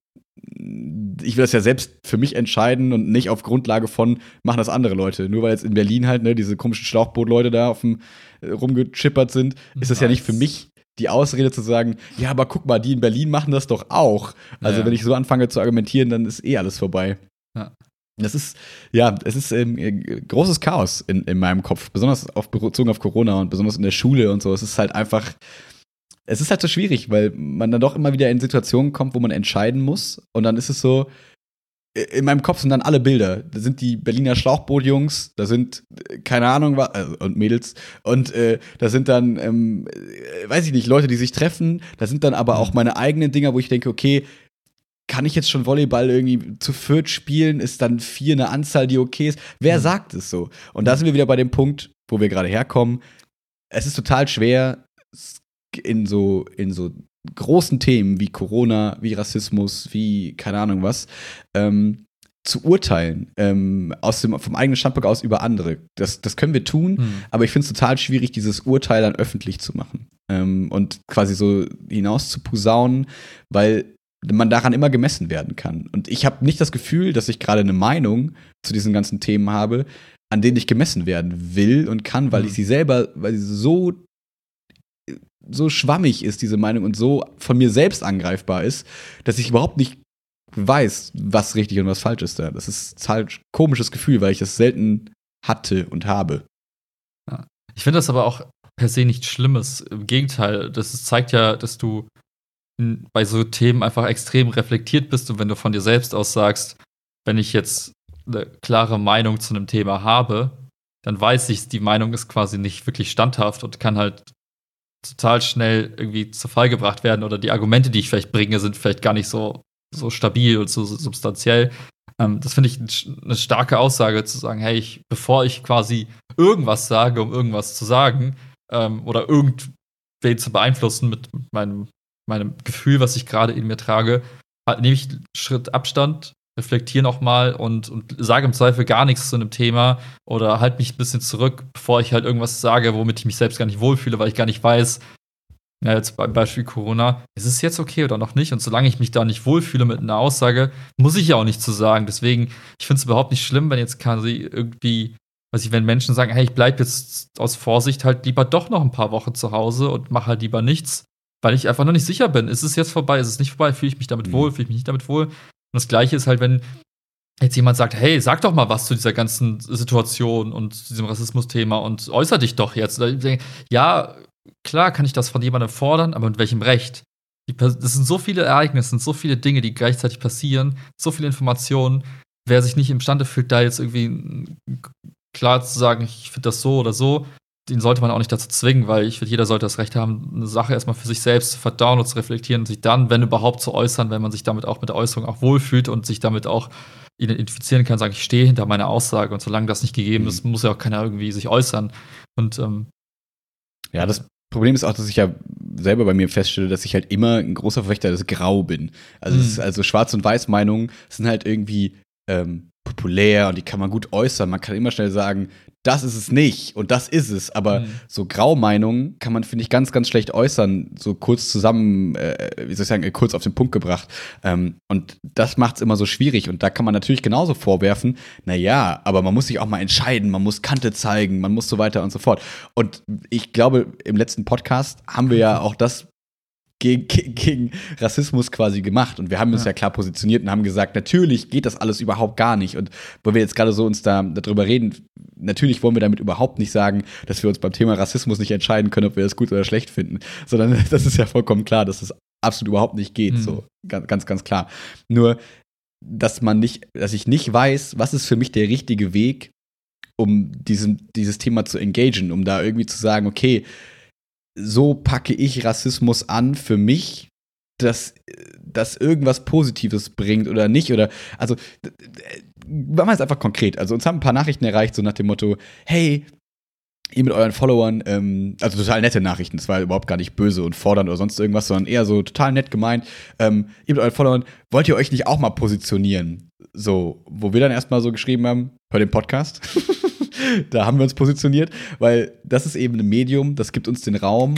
ich will das ja selbst für mich entscheiden und nicht auf Grundlage von machen das andere Leute. Nur weil jetzt in Berlin halt ne, diese komischen Schlauchbootleute da auf dem äh, rumgeschippert sind, ist das ja nicht für mich die Ausrede zu sagen, ja, aber guck mal, die in Berlin machen das doch auch. Also ja. wenn ich so anfange zu argumentieren, dann ist eh alles vorbei. Ja. Das ist, ja, es ist ähm, großes Chaos in, in meinem Kopf, besonders auf, bezogen auf Corona und besonders in der Schule und so. Es ist halt einfach, es ist halt so schwierig, weil man dann doch immer wieder in Situationen kommt, wo man entscheiden muss. Und dann ist es so, in meinem Kopf sind dann alle Bilder. Da sind die Berliner Schlauchbootjungs, da sind, keine Ahnung, was, also, und Mädels, und äh, da sind dann, ähm, äh, weiß ich nicht, Leute, die sich treffen. Da sind dann aber auch meine eigenen Dinger, wo ich denke, okay, kann ich jetzt schon Volleyball irgendwie zu viert spielen? Ist dann vier eine Anzahl, die okay ist? Wer mhm. sagt es so? Und da sind wir wieder bei dem Punkt, wo wir gerade herkommen. Es ist total schwer, in so, in so großen Themen wie Corona, wie Rassismus, wie keine Ahnung was, ähm, zu urteilen, ähm, aus dem, vom eigenen Standpunkt aus über andere. Das, das können wir tun, mhm. aber ich finde es total schwierig, dieses Urteil dann öffentlich zu machen ähm, und quasi so hinaus zu posaunen, weil man daran immer gemessen werden kann. Und ich habe nicht das Gefühl, dass ich gerade eine Meinung zu diesen ganzen Themen habe, an denen ich gemessen werden will und kann, weil mhm. ich sie selber, weil sie so so schwammig ist, diese Meinung, und so von mir selbst angreifbar ist, dass ich überhaupt nicht weiß, was richtig und was falsch ist da. Das ist halt ein komisches Gefühl, weil ich das selten hatte und habe. Ja. Ich finde das aber auch per se nichts Schlimmes. Im Gegenteil, das zeigt ja, dass du bei so Themen einfach extrem reflektiert bist und wenn du von dir selbst aus sagst, wenn ich jetzt eine klare Meinung zu einem Thema habe, dann weiß ich, die Meinung ist quasi nicht wirklich standhaft und kann halt total schnell irgendwie zu Fall gebracht werden oder die Argumente, die ich vielleicht bringe, sind vielleicht gar nicht so, so stabil und so substanziell. Ähm, das finde ich eine starke Aussage zu sagen, hey, ich, bevor ich quasi irgendwas sage, um irgendwas zu sagen ähm, oder irgendwen zu beeinflussen mit, meinem meinem Gefühl, was ich gerade in mir trage, halt, nehme ich Schritt Abstand, reflektiere nochmal und, und sage im Zweifel gar nichts zu einem Thema oder halt mich ein bisschen zurück, bevor ich halt irgendwas sage, womit ich mich selbst gar nicht wohlfühle, weil ich gar nicht weiß, ja, jetzt beim Beispiel Corona, ist es jetzt okay oder noch nicht? Und solange ich mich da nicht wohlfühle mit einer Aussage, muss ich ja auch nichts zu sagen. Deswegen, ich finde es überhaupt nicht schlimm, wenn jetzt quasi irgendwie, weiß ich, wenn Menschen sagen, hey, ich bleibe jetzt aus Vorsicht halt lieber doch noch ein paar Wochen zu Hause und mache halt lieber nichts, weil ich einfach noch nicht sicher bin. Ist es jetzt vorbei? Ist es nicht vorbei? Fühle ich mich damit mhm. wohl? Fühle ich mich nicht damit wohl? Und das Gleiche ist halt, wenn jetzt jemand sagt, hey, sag doch mal was zu dieser ganzen Situation und diesem Rassismus-Thema und äußere dich doch jetzt. Ja, klar kann ich das von jemandem fordern, aber mit welchem Recht? Das sind so viele Ereignisse, sind so viele Dinge, die gleichzeitig passieren, so viele Informationen. Wer sich nicht imstande fühlt, da jetzt irgendwie klar zu sagen, ich finde das so oder so, den sollte man auch nicht dazu zwingen, weil ich finde, jeder sollte das Recht haben, eine Sache erstmal für sich selbst zu verdauen und zu reflektieren und sich dann, wenn überhaupt, zu äußern, wenn man sich damit auch mit der Äußerung auch wohlfühlt und sich damit auch identifizieren kann, sagen, ich stehe hinter meiner Aussage und solange das nicht gegeben mhm. ist, muss ja auch keiner irgendwie sich äußern. Und ähm, ja, das Problem ist auch, dass ich ja selber bei mir feststelle, dass ich halt immer ein großer Verfechter des Grau bin. Also, mhm. ist, also Schwarz- und Weiß-Meinungen sind halt irgendwie ähm, populär und die kann man gut äußern. Man kann immer schnell sagen, das ist es nicht und das ist es. Aber mhm. so Graumeinungen kann man, finde ich, ganz, ganz schlecht äußern, so kurz zusammen, äh, wie soll ich sagen, äh, kurz auf den Punkt gebracht. Ähm, und das macht es immer so schwierig. Und da kann man natürlich genauso vorwerfen, naja, aber man muss sich auch mal entscheiden, man muss Kante zeigen, man muss so weiter und so fort. Und ich glaube, im letzten Podcast haben wir ja auch das gegen, (laughs) gegen Rassismus quasi gemacht. Und wir haben uns ja. ja. klar positioniert und haben gesagt, natürlich geht das alles überhaupt gar nicht. Und wo wir jetzt gerade so uns da darüber reden, natürlich wollen wir damit überhaupt nicht sagen, dass wir uns beim Thema Rassismus nicht entscheiden können, ob wir das gut oder schlecht finden. Sondern (laughs) das ist ja vollkommen klar, dass das absolut überhaupt nicht geht. Mhm. So, ganz, ganz, klar. Nur, dass man nicht, dass ich nicht weiß, was ist für mich der richtige Weg, um diesen, dieses Thema zu engagieren, um da irgendwie zu sagen, okay, so packe ich Rassismus an für mich, dass das irgendwas Positives bringt oder nicht. Oder also machen wir es einfach konkret. Also uns haben ein paar Nachrichten erreicht, so nach dem Motto, hey, ihr mit euren Followern, ähm, also total nette Nachrichten, das war überhaupt gar nicht böse und fordernd oder sonst irgendwas, sondern eher so total nett gemeint. Ähm, ihr mit euren Followern, wollt ihr euch nicht auch mal positionieren? So, wo wir dann erstmal so geschrieben haben, hör den Podcast. (laughs) (laughs) da haben wir uns positioniert, weil das ist eben ein Medium, das gibt uns den Raum,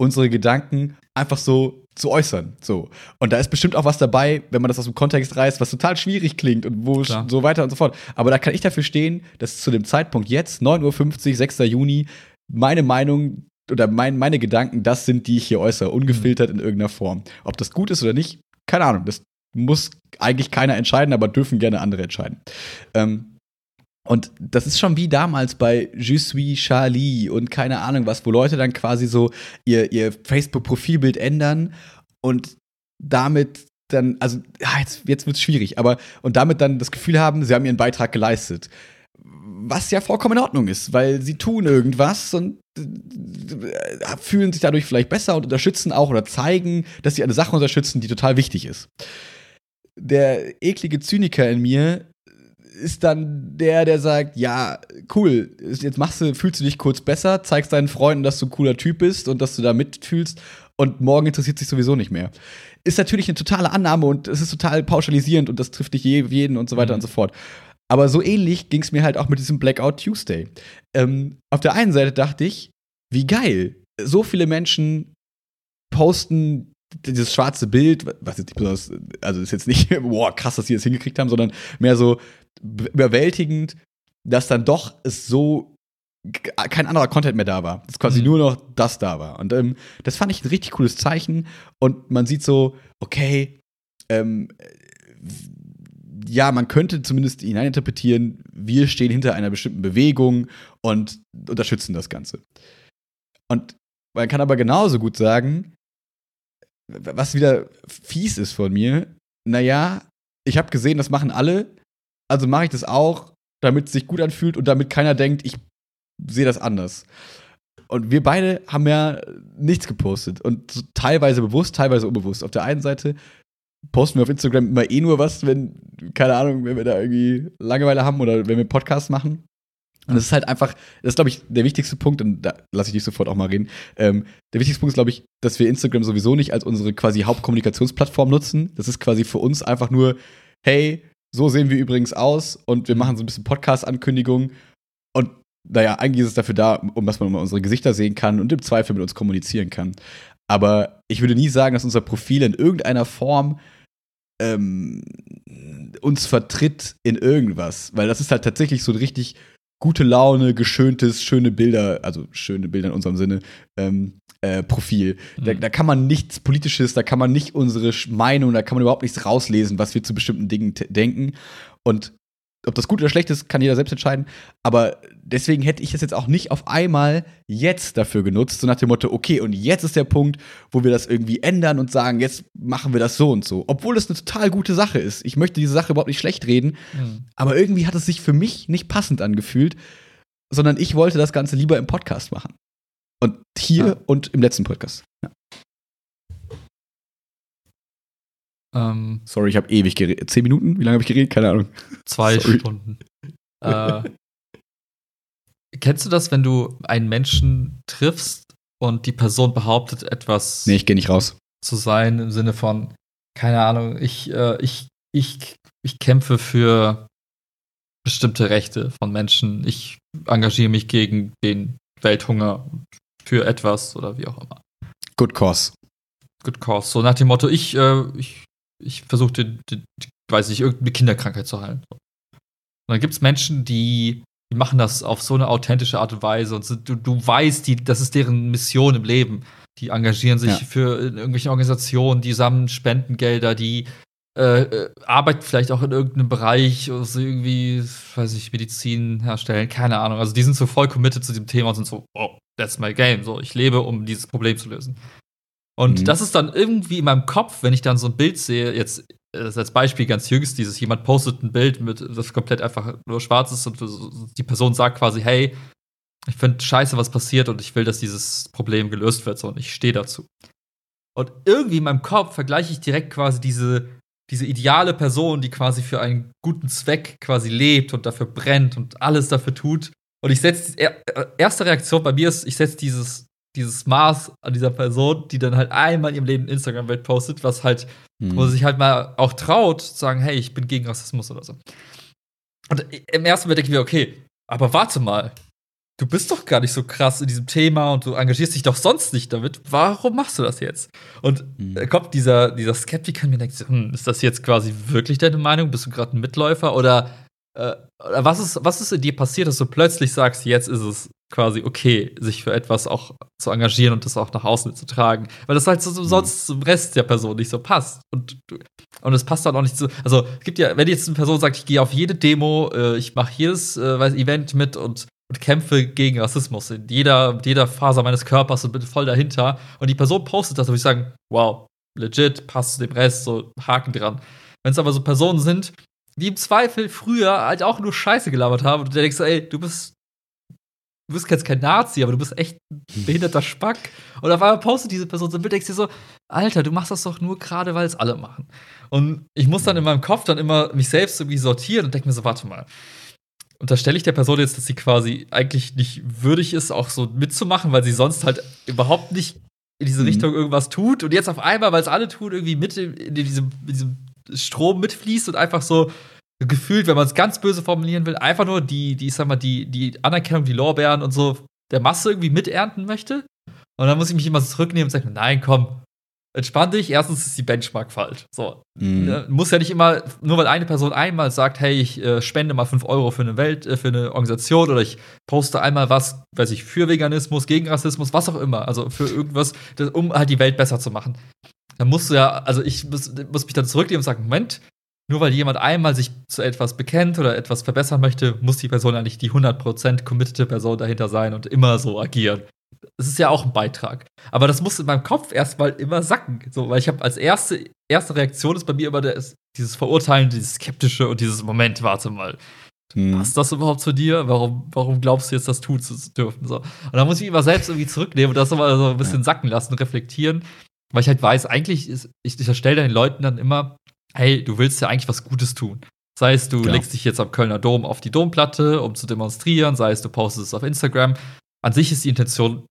unsere Gedanken einfach so zu äußern. So. Und da ist bestimmt auch was dabei, wenn man das aus dem Kontext reißt, was total schwierig klingt und wo Klar. so weiter und so fort. Aber da kann ich dafür stehen, dass zu dem Zeitpunkt jetzt, 9.50 Uhr, 6. Juni, meine Meinung oder mein, meine Gedanken, das sind, die ich hier äußere, ungefiltert in irgendeiner Form. Ob das gut ist oder nicht, keine Ahnung. Das muss eigentlich keiner entscheiden, aber dürfen gerne andere entscheiden. Ähm, und das ist schon wie damals bei Je suis Charlie und keine Ahnung was, wo Leute dann quasi so ihr, ihr Facebook-Profilbild ändern und damit dann, also ja, jetzt, jetzt wird es schwierig, aber und damit dann das Gefühl haben, sie haben ihren Beitrag geleistet. Was ja vollkommen in Ordnung ist, weil sie tun irgendwas und äh, fühlen sich dadurch vielleicht besser und unterstützen auch oder zeigen, dass sie eine Sache unterstützen, die total wichtig ist. Der eklige Zyniker in mir ist dann der, der sagt, ja, cool, jetzt machst du, fühlst du dich kurz besser, zeigst deinen Freunden, dass du ein cooler Typ bist und dass du da mitfühlst und morgen interessiert sich sowieso nicht mehr. Ist natürlich eine totale Annahme und es ist total pauschalisierend und das trifft nicht jeden und so weiter mhm. und so fort. Aber so ähnlich ging es mir halt auch mit diesem Blackout Tuesday. Ähm, auf der einen Seite dachte ich, wie geil, so viele Menschen posten dieses schwarze Bild, was jetzt nicht besonders, also ist jetzt nicht, (laughs) boah, krass, dass sie das hingekriegt haben, sondern mehr so überwältigend, dass dann doch es so kein anderer Content mehr da war. Dass quasi mhm. nur noch das da war. Und ähm, das fand ich ein richtig cooles Zeichen. Und man sieht so, okay, ähm, ja, man könnte zumindest hineininterpretieren, wir stehen hinter einer bestimmten Bewegung und unterstützen das Ganze. Und man kann aber genauso gut sagen, was wieder fies ist von mir, naja, ich habe gesehen, das machen alle, also mache ich das auch, damit es sich gut anfühlt und damit keiner denkt, ich sehe das anders. Und wir beide haben ja nichts gepostet und teilweise bewusst, teilweise unbewusst. Auf der einen Seite posten wir auf Instagram immer eh nur was, wenn, keine Ahnung, wenn wir da irgendwie Langeweile haben oder wenn wir Podcasts machen. Und das ist halt einfach, das ist, glaube ich, der wichtigste Punkt, und da lasse ich dich sofort auch mal reden. Ähm, der wichtigste Punkt ist, glaube ich, dass wir Instagram sowieso nicht als unsere quasi Hauptkommunikationsplattform nutzen. Das ist quasi für uns einfach nur, hey, so sehen wir übrigens aus und wir machen so ein bisschen Podcast-Ankündigungen. Und naja, eigentlich ist es dafür da, um dass man mal unsere Gesichter sehen kann und im Zweifel mit uns kommunizieren kann. Aber ich würde nie sagen, dass unser Profil in irgendeiner Form ähm, uns vertritt in irgendwas. Weil das ist halt tatsächlich so ein richtig gute Laune, geschöntes, schöne Bilder, also schöne Bilder in unserem Sinne, ähm, äh, Profil. Mhm. Da, da, kann man nichts Politisches, da kann man nicht unsere Meinung, da kann man überhaupt nichts rauslesen, was wir zu bestimmten Dingen denken. Und ob das gut oder schlecht ist, kann jeder selbst entscheiden. Aber deswegen hätte ich das jetzt auch nicht auf einmal jetzt dafür genutzt, so nach dem Motto, okay, und jetzt ist der Punkt, wo wir das irgendwie ändern und sagen, jetzt machen wir das so und so. Obwohl es eine total gute Sache ist. Ich möchte diese Sache überhaupt nicht schlecht reden. Mhm. Aber irgendwie hat es sich für mich nicht passend angefühlt, sondern ich wollte das Ganze lieber im Podcast machen. Und hier ja. und im letzten Podcast. Ja. Ähm, Sorry, ich habe ewig geredet. Zehn Minuten? Wie lange habe ich geredet? Keine Ahnung. Zwei Sorry. Stunden. äh, (laughs) kennst du das, wenn du einen Menschen triffst und die Person behauptet, etwas nee, ich nicht raus. zu sein, im Sinne von, keine Ahnung, ich, äh, ich, ich, ich kämpfe für bestimmte Rechte von Menschen. Ich engagiere mich gegen den Welthunger für etwas oder wie auch immer. Good cause. Good cause. So nach dem Motto, ich, äh, ich ich versuche, den, den, weiß nicht, irgendeine Kinderkrankheit zu heilen. Und dann gibt es Menschen, die, die machen das auf so eine authentische Art und Weise und sind, du, du weißt, die, das ist deren Mission im Leben. Die engagieren sich ja. für irgendwelche Organisationen, die sammeln Spendengelder, die äh, äh, arbeiten vielleicht auch in irgendeinem Bereich, oder so irgendwie, weiß ich, Medizin herstellen, keine Ahnung. Also die sind so voll committed zu diesem Thema und sind so, oh, that's my game. So, ich lebe, um dieses Problem zu lösen. Und mhm. das ist dann irgendwie in meinem Kopf, wenn ich dann so ein Bild sehe, jetzt das als Beispiel ganz jüngst, dieses jemand postet ein Bild mit, das komplett einfach nur schwarz ist und die Person sagt quasi, hey, ich finde scheiße, was passiert und ich will, dass dieses Problem gelöst wird so, und ich stehe dazu. Und irgendwie in meinem Kopf vergleiche ich direkt quasi diese, diese ideale Person, die quasi für einen guten Zweck quasi lebt und dafür brennt und alles dafür tut. Und ich setze, erste Reaktion bei mir ist, ich setze dieses dieses Maß an dieser Person, die dann halt einmal in ihrem Leben Instagram-Welt postet, was halt, mhm. wo sie sich halt mal auch traut, zu sagen, hey, ich bin gegen Rassismus oder so. Und im ersten Moment denke ich mir, okay, aber warte mal, du bist doch gar nicht so krass in diesem Thema und du engagierst dich doch sonst nicht damit. Warum machst du das jetzt? Und mhm. kommt dieser, dieser Skeptiker mir denkt, hm, ist das jetzt quasi wirklich deine Meinung? Bist du gerade ein Mitläufer? Oder äh, was, ist, was ist in dir passiert, dass du plötzlich sagst, jetzt ist es quasi okay, sich für etwas auch zu engagieren und das auch nach außen zu tragen. Weil das halt so, mhm. sonst zum Rest der Person nicht so passt. Und, und es passt dann auch nicht so. Also, es gibt ja, wenn jetzt eine Person sagt, ich gehe auf jede Demo, äh, ich mache jedes äh, weiß, Event mit und, und kämpfe gegen Rassismus in jeder, jeder Faser meines Körpers und bin voll dahinter. Und die Person postet das, würde ich sagen, wow, legit, passt zu dem Rest, so Haken dran. Wenn es aber so Personen sind, die im Zweifel früher halt auch nur Scheiße gelabert haben und du denkst, ey, du bist du bist jetzt kein Nazi, aber du bist echt ein behinderter Spack. Und auf einmal postet diese Person so ein Bild, denkst dir so, Alter, du machst das doch nur gerade, weil es alle machen. Und ich muss dann in meinem Kopf dann immer mich selbst irgendwie sortieren und denke mir so, warte mal. Unterstelle ich der Person jetzt, dass sie quasi eigentlich nicht würdig ist, auch so mitzumachen, weil sie sonst halt überhaupt nicht in diese mhm. Richtung irgendwas tut und jetzt auf einmal, weil es alle tun, irgendwie mit in, in diesem, in diesem Strom mitfließt und einfach so gefühlt, wenn man es ganz böse formulieren will, einfach nur die, die, ich sag mal, die, die Anerkennung, die Lorbeeren und so der Masse irgendwie miternten möchte. Und dann muss ich mich immer zurücknehmen und sagen, nein, komm, entspann dich. Erstens ist die Benchmark falsch. So. Mhm. Muss ja nicht immer, nur weil eine Person einmal sagt, hey, ich äh, spende mal 5 Euro für eine Welt, äh, für eine Organisation oder ich poste einmal was, weiß ich, für Veganismus, gegen Rassismus, was auch immer. Also für irgendwas, das, um halt die Welt besser zu machen. Dann musst du ja, also ich muss, muss mich dann zurücknehmen und sagen, Moment, nur weil jemand einmal sich zu etwas bekennt oder etwas verbessern möchte, muss die Person eigentlich die 100% committete Person dahinter sein und immer so agieren. Das ist ja auch ein Beitrag. Aber das muss in meinem Kopf erstmal immer sacken. So, weil ich habe als erste, erste Reaktion ist bei mir immer das, dieses Verurteilen, dieses Skeptische und dieses Moment, warte mal. Hm. Passt das überhaupt zu dir? Warum, warum glaubst du jetzt, das tun zu dürfen? So. Und dann muss ich immer selbst irgendwie zurücknehmen und das immer so ein bisschen sacken lassen, reflektieren. Weil ich halt weiß, eigentlich ist, ich, ich erstelle den Leuten dann immer, hey, du willst ja eigentlich was Gutes tun. Sei es, du ja. legst dich jetzt am Kölner Dom auf die Domplatte, um zu demonstrieren, sei es, du postest es auf Instagram. An sich ist die Intention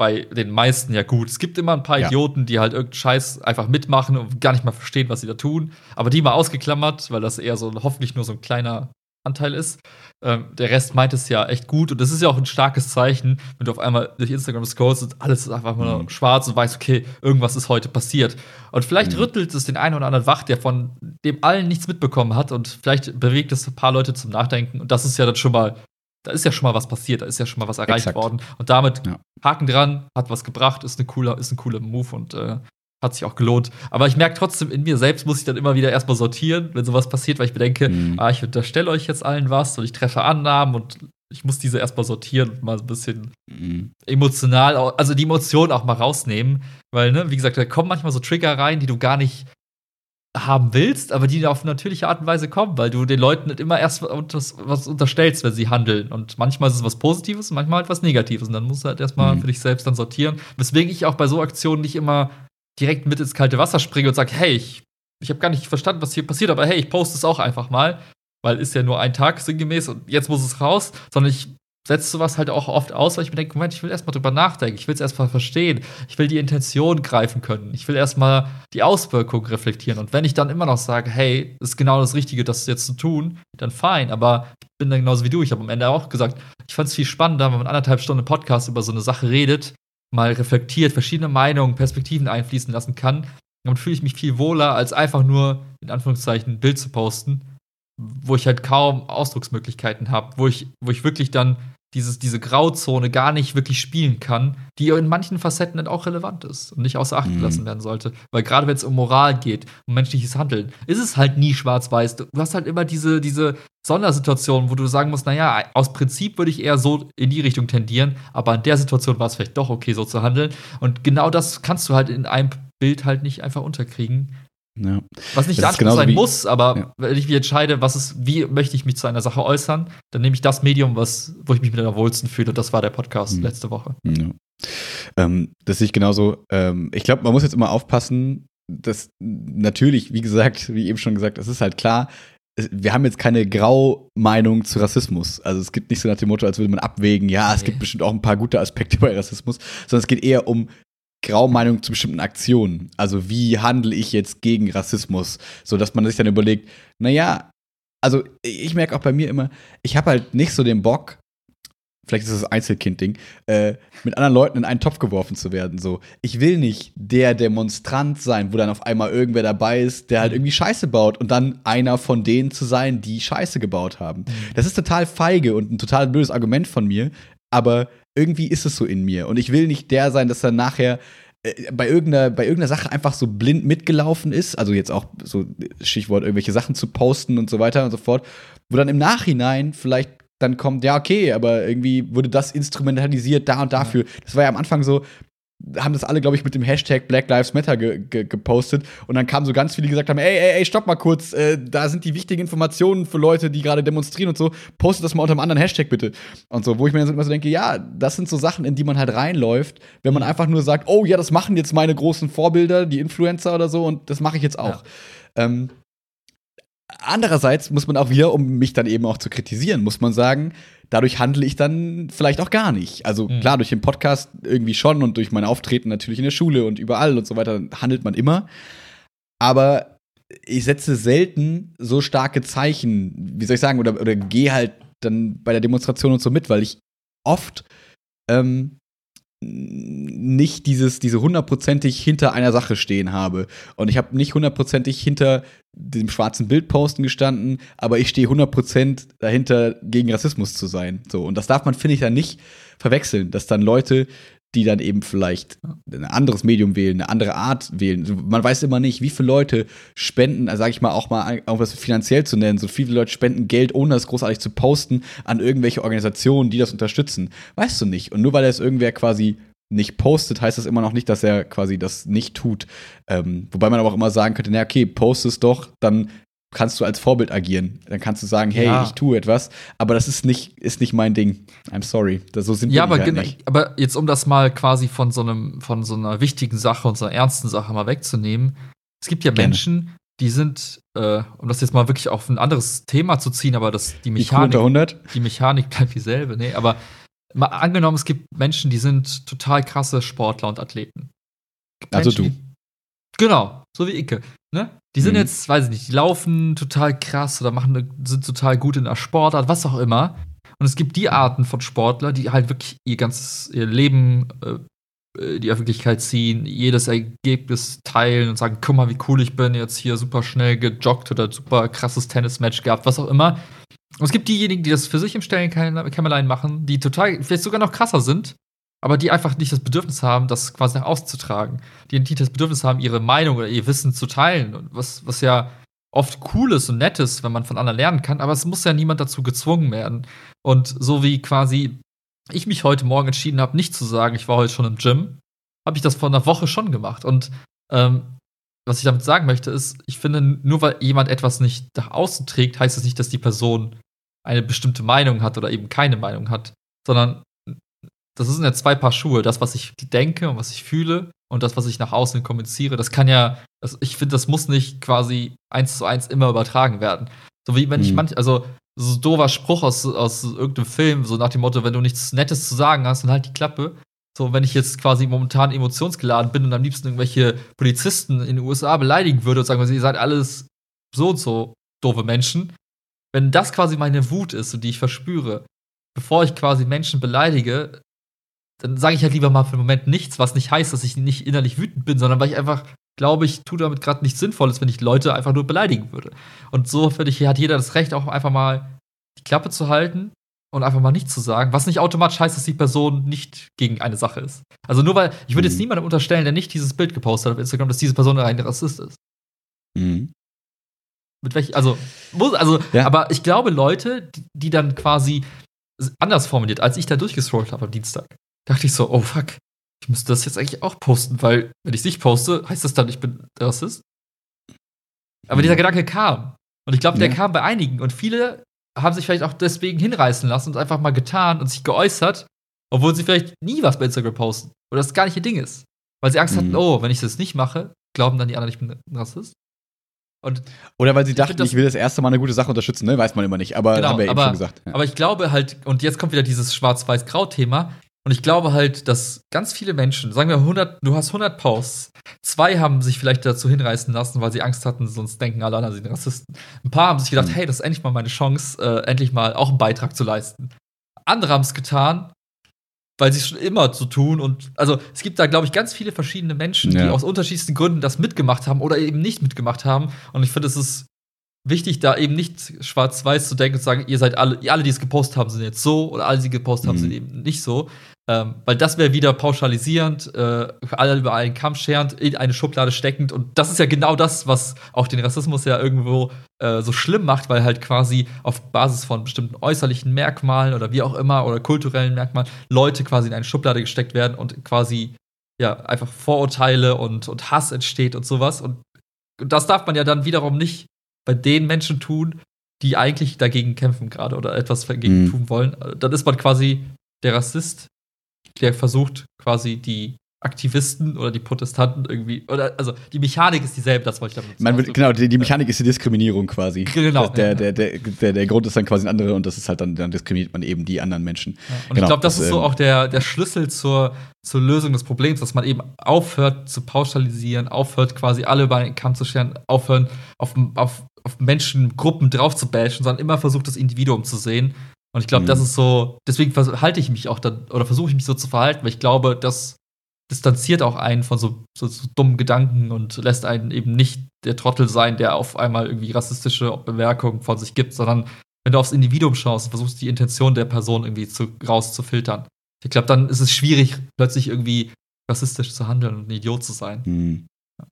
bei den meisten ja gut. Es gibt immer ein paar ja. Idioten, die halt irgendeinen Scheiß einfach mitmachen und gar nicht mal verstehen, was sie da tun. Aber die mal ausgeklammert, weil das eher so hoffentlich nur so ein kleiner Anteil ist. Ähm, der Rest meint es ja echt gut und das ist ja auch ein starkes Zeichen, wenn du auf einmal durch Instagram scrollst und alles ist einfach mal mhm. schwarz und weißt, okay, irgendwas ist heute passiert. Und vielleicht mhm. rüttelt es den einen oder anderen wach, der von dem allen nichts mitbekommen hat und vielleicht bewegt es ein paar Leute zum Nachdenken und das ist ja dann schon mal, da ist ja schon mal was passiert, da ist ja schon mal was erreicht Exakt. worden und damit ja. Haken dran, hat was gebracht, ist, eine cooler, ist ein cooler Move und äh, hat sich auch gelohnt. Aber ich merke trotzdem, in mir selbst muss ich dann immer wieder erstmal sortieren, wenn sowas passiert, weil ich bedenke, mhm. ah, ich unterstelle euch jetzt allen was und ich treffe Annahmen und ich muss diese erstmal sortieren und mal ein bisschen mhm. emotional, also die Emotionen auch mal rausnehmen. Weil, ne, wie gesagt, da kommen manchmal so Trigger rein, die du gar nicht haben willst, aber die auf natürliche Art und Weise kommen, weil du den Leuten nicht immer erst was unterstellst, wenn sie handeln. Und manchmal ist es was Positives und manchmal halt was Negatives. Und dann musst du halt erstmal mhm. für dich selbst dann sortieren. Weswegen ich auch bei so Aktionen nicht immer direkt mit ins kalte Wasser springe und sage, hey, ich, ich habe gar nicht verstanden, was hier passiert, aber hey, ich poste es auch einfach mal, weil ist ja nur ein Tag sinngemäß und jetzt muss es raus, sondern ich setze sowas halt auch oft aus, weil ich mir denke, Moment, ich will erstmal drüber nachdenken, ich will es erstmal verstehen, ich will die Intention greifen können, ich will erstmal die Auswirkungen reflektieren und wenn ich dann immer noch sage, hey, ist genau das Richtige, das jetzt zu tun, dann fein, aber ich bin dann genauso wie du, ich habe am Ende auch gesagt, ich fand es viel spannender, wenn man anderthalb Stunden Podcast über so eine Sache redet, mal reflektiert, verschiedene Meinungen, Perspektiven einfließen lassen kann. Damit fühle ich mich viel wohler, als einfach nur, in Anführungszeichen, ein Bild zu posten, wo ich halt kaum Ausdrucksmöglichkeiten habe, wo ich, wo ich wirklich dann dieses, diese Grauzone gar nicht wirklich spielen kann, die in manchen Facetten dann auch relevant ist und nicht außer Acht mhm. gelassen werden sollte. Weil gerade wenn es um Moral geht, um menschliches Handeln, ist es halt nie schwarz-weiß. Du hast halt immer diese, diese Sondersituation, wo du sagen musst, naja, aus Prinzip würde ich eher so in die Richtung tendieren, aber in der Situation war es vielleicht doch okay, so zu handeln. Und genau das kannst du halt in einem Bild halt nicht einfach unterkriegen. Ja. Was nicht der Anspruch sein muss, aber ja. wenn ich mich entscheide, was ist, wie möchte ich mich zu einer Sache äußern, dann nehme ich das Medium, was, wo ich mich mit am wohlsten fühle. Und das war der Podcast mhm. letzte Woche. Ja. Ähm, das sehe ich genauso. Ähm, ich glaube, man muss jetzt immer aufpassen, dass natürlich, wie gesagt, wie eben schon gesagt, es ist halt klar, wir haben jetzt keine Grau-Meinung zu Rassismus. Also es gibt nicht so nach dem Motto, als würde man abwägen, ja, es gibt bestimmt auch ein paar gute Aspekte bei Rassismus, sondern es geht eher um Graumeinung zu bestimmten Aktionen. Also wie handle ich jetzt gegen Rassismus, so dass man sich dann überlegt, naja, also ich merke auch bei mir immer, ich habe halt nicht so den Bock, vielleicht ist das Einzelkind-Ding, äh, mit anderen Leuten in einen Topf geworfen zu werden. So, ich will nicht der Demonstrant sein, wo dann auf einmal irgendwer dabei ist, der halt irgendwie Scheiße baut und dann einer von denen zu sein, die Scheiße gebaut haben. Mhm. Das ist total feige und ein total blödes Argument von mir, aber irgendwie ist es so in mir. Und ich will nicht der sein, dass er nachher äh, bei irgendeiner, bei irgendeiner Sache einfach so blind mitgelaufen ist, also jetzt auch so Stichwort irgendwelche Sachen zu posten und so weiter und so fort, wo dann im Nachhinein vielleicht dann kommt, ja, okay, aber irgendwie wurde das instrumentalisiert da und dafür. Das war ja am Anfang so, haben das alle, glaube ich, mit dem Hashtag Black Lives Matter ge ge gepostet. Und dann kamen so ganz viele, die gesagt haben: Ey, ey, ey, stopp mal kurz, äh, da sind die wichtigen Informationen für Leute, die gerade demonstrieren und so. Postet das mal unter einem anderen Hashtag bitte. Und so, wo ich mir dann immer so denke: Ja, das sind so Sachen, in die man halt reinläuft, wenn man einfach nur sagt: Oh ja, das machen jetzt meine großen Vorbilder, die Influencer oder so, und das mache ich jetzt auch. Ja. Ähm, andererseits muss man auch wieder, um mich dann eben auch zu kritisieren, muss man sagen, dadurch handle ich dann vielleicht auch gar nicht. Also mhm. klar, durch den Podcast irgendwie schon und durch mein Auftreten natürlich in der Schule und überall und so weiter handelt man immer. Aber ich setze selten so starke Zeichen, wie soll ich sagen, oder, oder gehe halt dann bei der Demonstration und so mit, weil ich oft ähm, nicht dieses, diese hundertprozentig hinter einer Sache stehen habe. Und ich habe nicht hundertprozentig hinter dem schwarzen Bild posten gestanden, aber ich stehe hundertprozentig dahinter, gegen Rassismus zu sein. So. Und das darf man, finde ich, dann nicht verwechseln, dass dann Leute die dann eben vielleicht ein anderes Medium wählen, eine andere Art wählen. Man weiß immer nicht, wie viele Leute spenden, also sage ich mal auch mal, auch was finanziell zu nennen, so viele Leute spenden Geld, ohne das großartig zu posten, an irgendwelche Organisationen, die das unterstützen. Weißt du nicht. Und nur weil das irgendwer quasi nicht postet, heißt das immer noch nicht, dass er quasi das nicht tut. Ähm, wobei man aber auch immer sagen könnte, na okay, post es doch, dann kannst du als Vorbild agieren. Dann kannst du sagen, hey, ja. ich tue etwas, aber das ist nicht, ist nicht mein Ding. I'm sorry. Das, so sind ja, aber, halt nicht. aber jetzt um das mal quasi von so einem, von so einer wichtigen Sache und so einer ernsten Sache mal wegzunehmen. Es gibt ja Gerne. Menschen, die sind, äh, um das jetzt mal wirklich auf ein anderes Thema zu ziehen, aber das, die Mechanik, die, die Mechanik bleibt dieselbe, nee, aber mal angenommen, es gibt Menschen, die sind total krasse Sportler und Athleten. Also du. Die, genau, so wie Icke. Ne? Die sind mhm. jetzt, weiß ich nicht, die laufen total krass oder machen, sind total gut in der Sportart, was auch immer. Und es gibt die Arten von Sportler, die halt wirklich ihr ganzes ihr Leben äh, die Öffentlichkeit ziehen, jedes Ergebnis teilen und sagen, guck mal, wie cool ich bin, jetzt hier super schnell gejoggt oder super krasses Tennismatch gehabt, was auch immer. Und es gibt diejenigen, die das für sich im Stellenkämmerlein machen, die total, vielleicht sogar noch krasser sind, aber die einfach nicht das Bedürfnis haben, das quasi nach außen zu tragen. Die nicht das Bedürfnis haben, ihre Meinung oder ihr Wissen zu teilen. Was, was ja oft cool ist und nett ist, wenn man von anderen lernen kann, aber es muss ja niemand dazu gezwungen werden. Und so wie quasi ich mich heute Morgen entschieden habe, nicht zu sagen, ich war heute schon im Gym, habe ich das vor einer Woche schon gemacht. Und ähm, was ich damit sagen möchte, ist, ich finde, nur weil jemand etwas nicht nach außen trägt, heißt es das nicht, dass die Person eine bestimmte Meinung hat oder eben keine Meinung hat, sondern das sind ja zwei Paar Schuhe. Das, was ich denke und was ich fühle und das, was ich nach außen kommuniziere, das kann ja, das, ich finde, das muss nicht quasi eins zu eins immer übertragen werden. So wie wenn mhm. ich manch, also so ein doofer Spruch aus, aus irgendeinem Film, so nach dem Motto, wenn du nichts Nettes zu sagen hast, dann halt die Klappe. So, wenn ich jetzt quasi momentan emotionsgeladen bin und am liebsten irgendwelche Polizisten in den USA beleidigen würde und sagen, ihr seid alles so und so doofe Menschen, wenn das quasi meine Wut ist und die ich verspüre, bevor ich quasi Menschen beleidige, dann sage ich halt lieber mal für den Moment nichts, was nicht heißt, dass ich nicht innerlich wütend bin, sondern weil ich einfach glaube, ich tue damit gerade nichts Sinnvolles, wenn ich Leute einfach nur beleidigen würde. Und so, finde ich, hat jeder das Recht, auch einfach mal die Klappe zu halten und einfach mal nichts zu sagen, was nicht automatisch heißt, dass die Person nicht gegen eine Sache ist. Also nur weil, ich würde mhm. jetzt niemandem unterstellen, der nicht dieses Bild gepostet hat auf Instagram, dass diese Person ein Rassist ist. Mhm. Mit welch, also, muss, also, ja. aber ich glaube, Leute, die, die, dann quasi anders formuliert, als ich da durchgescrollt habe am Dienstag, dachte ich so, oh fuck, ich müsste das jetzt eigentlich auch posten, weil, wenn ich es nicht poste, heißt das dann, ich bin Rassist? Aber dieser Gedanke kam. Und ich glaube, der ja. kam bei einigen. Und viele haben sich vielleicht auch deswegen hinreißen lassen und einfach mal getan und sich geäußert, obwohl sie vielleicht nie was bei Instagram posten. Oder das gar nicht ihr Ding ist. Weil sie Angst mhm. hatten, oh, wenn ich das nicht mache, glauben dann die anderen, ich bin ein Rassist. Und Oder weil sie dachten, ich will das erste Mal eine gute Sache unterstützen, ne? Weiß man immer nicht. Aber genau, haben wir eben aber, schon gesagt. Ja. Aber ich glaube halt, und jetzt kommt wieder dieses Schwarz-Weiß-Grau-Thema. Und ich glaube halt, dass ganz viele Menschen, sagen wir 100, du hast 100 Posts, zwei haben sich vielleicht dazu hinreißen lassen, weil sie Angst hatten, sonst denken alle anderen, sie sind Rassisten. Ein paar haben sich gedacht, mhm. hey, das ist endlich mal meine Chance, äh, endlich mal auch einen Beitrag zu leisten. Andere haben es getan, weil sie es schon immer so tun. Und also es gibt da, glaube ich, ganz viele verschiedene Menschen, ja. die aus unterschiedlichsten Gründen das mitgemacht haben oder eben nicht mitgemacht haben. Und ich finde, es ist wichtig, da eben nicht schwarz-weiß zu denken und zu sagen, ihr seid alle, alle, die es gepostet haben, sind jetzt so oder alle, die gepostet mhm. haben, sind eben nicht so. Ähm, weil das wäre wieder pauschalisierend, äh, alle über einen Kamm scherend, in eine Schublade steckend. Und das ist ja genau das, was auch den Rassismus ja irgendwo äh, so schlimm macht, weil halt quasi auf Basis von bestimmten äußerlichen Merkmalen oder wie auch immer oder kulturellen Merkmalen Leute quasi in eine Schublade gesteckt werden und quasi ja einfach Vorurteile und, und Hass entsteht und sowas. Und das darf man ja dann wiederum nicht bei den Menschen tun, die eigentlich dagegen kämpfen gerade oder etwas dagegen mhm. tun wollen. Dann ist man quasi der Rassist, der versucht quasi die Aktivisten oder die Protestanten irgendwie, oder also die Mechanik ist dieselbe, das wollte ich damit sagen. Wird, genau, die, die, Mechanik ist die Diskriminierung quasi. Genau. Der, der, der, der, der Grund ist dann quasi ein anderer und das ist halt dann, dann diskriminiert man eben die anderen Menschen. Ja. Und genau, ich glaube, das, das, ist so ähm, auch der, der Schlüssel zur, zur Lösung des Problems, dass man eben aufhört zu pauschalisieren, aufhört quasi alle über einen Kamm zu scheren, aufhören auf, auf, auf Menschengruppen drauf zu bashen, sondern immer versucht, das Individuum zu sehen. Und ich glaube, mhm. das ist so, deswegen verhalte ich mich auch dann, oder versuche ich mich so zu verhalten, weil ich glaube, das distanziert auch einen von so, so, so, dummen Gedanken und lässt einen eben nicht der Trottel sein, der auf einmal irgendwie rassistische Bemerkungen von sich gibt, sondern wenn du aufs Individuum schaust und versuchst, die Intention der Person irgendwie zu, rauszufiltern, Ich glaube, dann ist es schwierig, plötzlich irgendwie rassistisch zu handeln und ein Idiot zu sein. Mhm. Ja,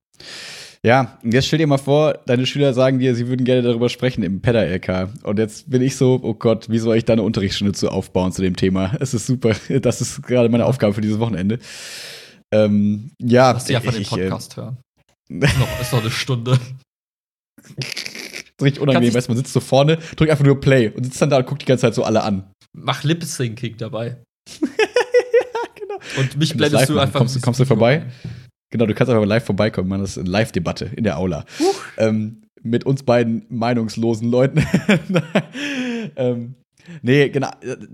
und jetzt stell dir mal vor, deine Schüler sagen dir, sie würden gerne darüber sprechen im PEDA-LK. Und jetzt bin ich so, oh Gott, wie soll ich da eine Unterrichtsstunde zu aufbauen zu dem Thema? Es ist super. (laughs) Das ist gerade meine Aufgabe für dieses Wochenende. Ähm, ja. Lass dich einfach den äh, Podcast äh, hören. (laughs) Ist noch, ist noch eine Stunde. richtig unangenehm, weißt man sitzt so vorne, drückt einfach nur Play und sitzt dann da und guckt die ganze Zeit so alle an. Mach Lip-Syncing dabei. (laughs) ja, genau. Und mich blendest du einfach. Kommst, kommst du vorbei? Genau, du kannst einfach live vorbeikommen, man. Das ist eine Live-Debatte in der Aula. Ähm, mit uns beiden meinungslosen Leuten. (laughs) ähm, nee, genau.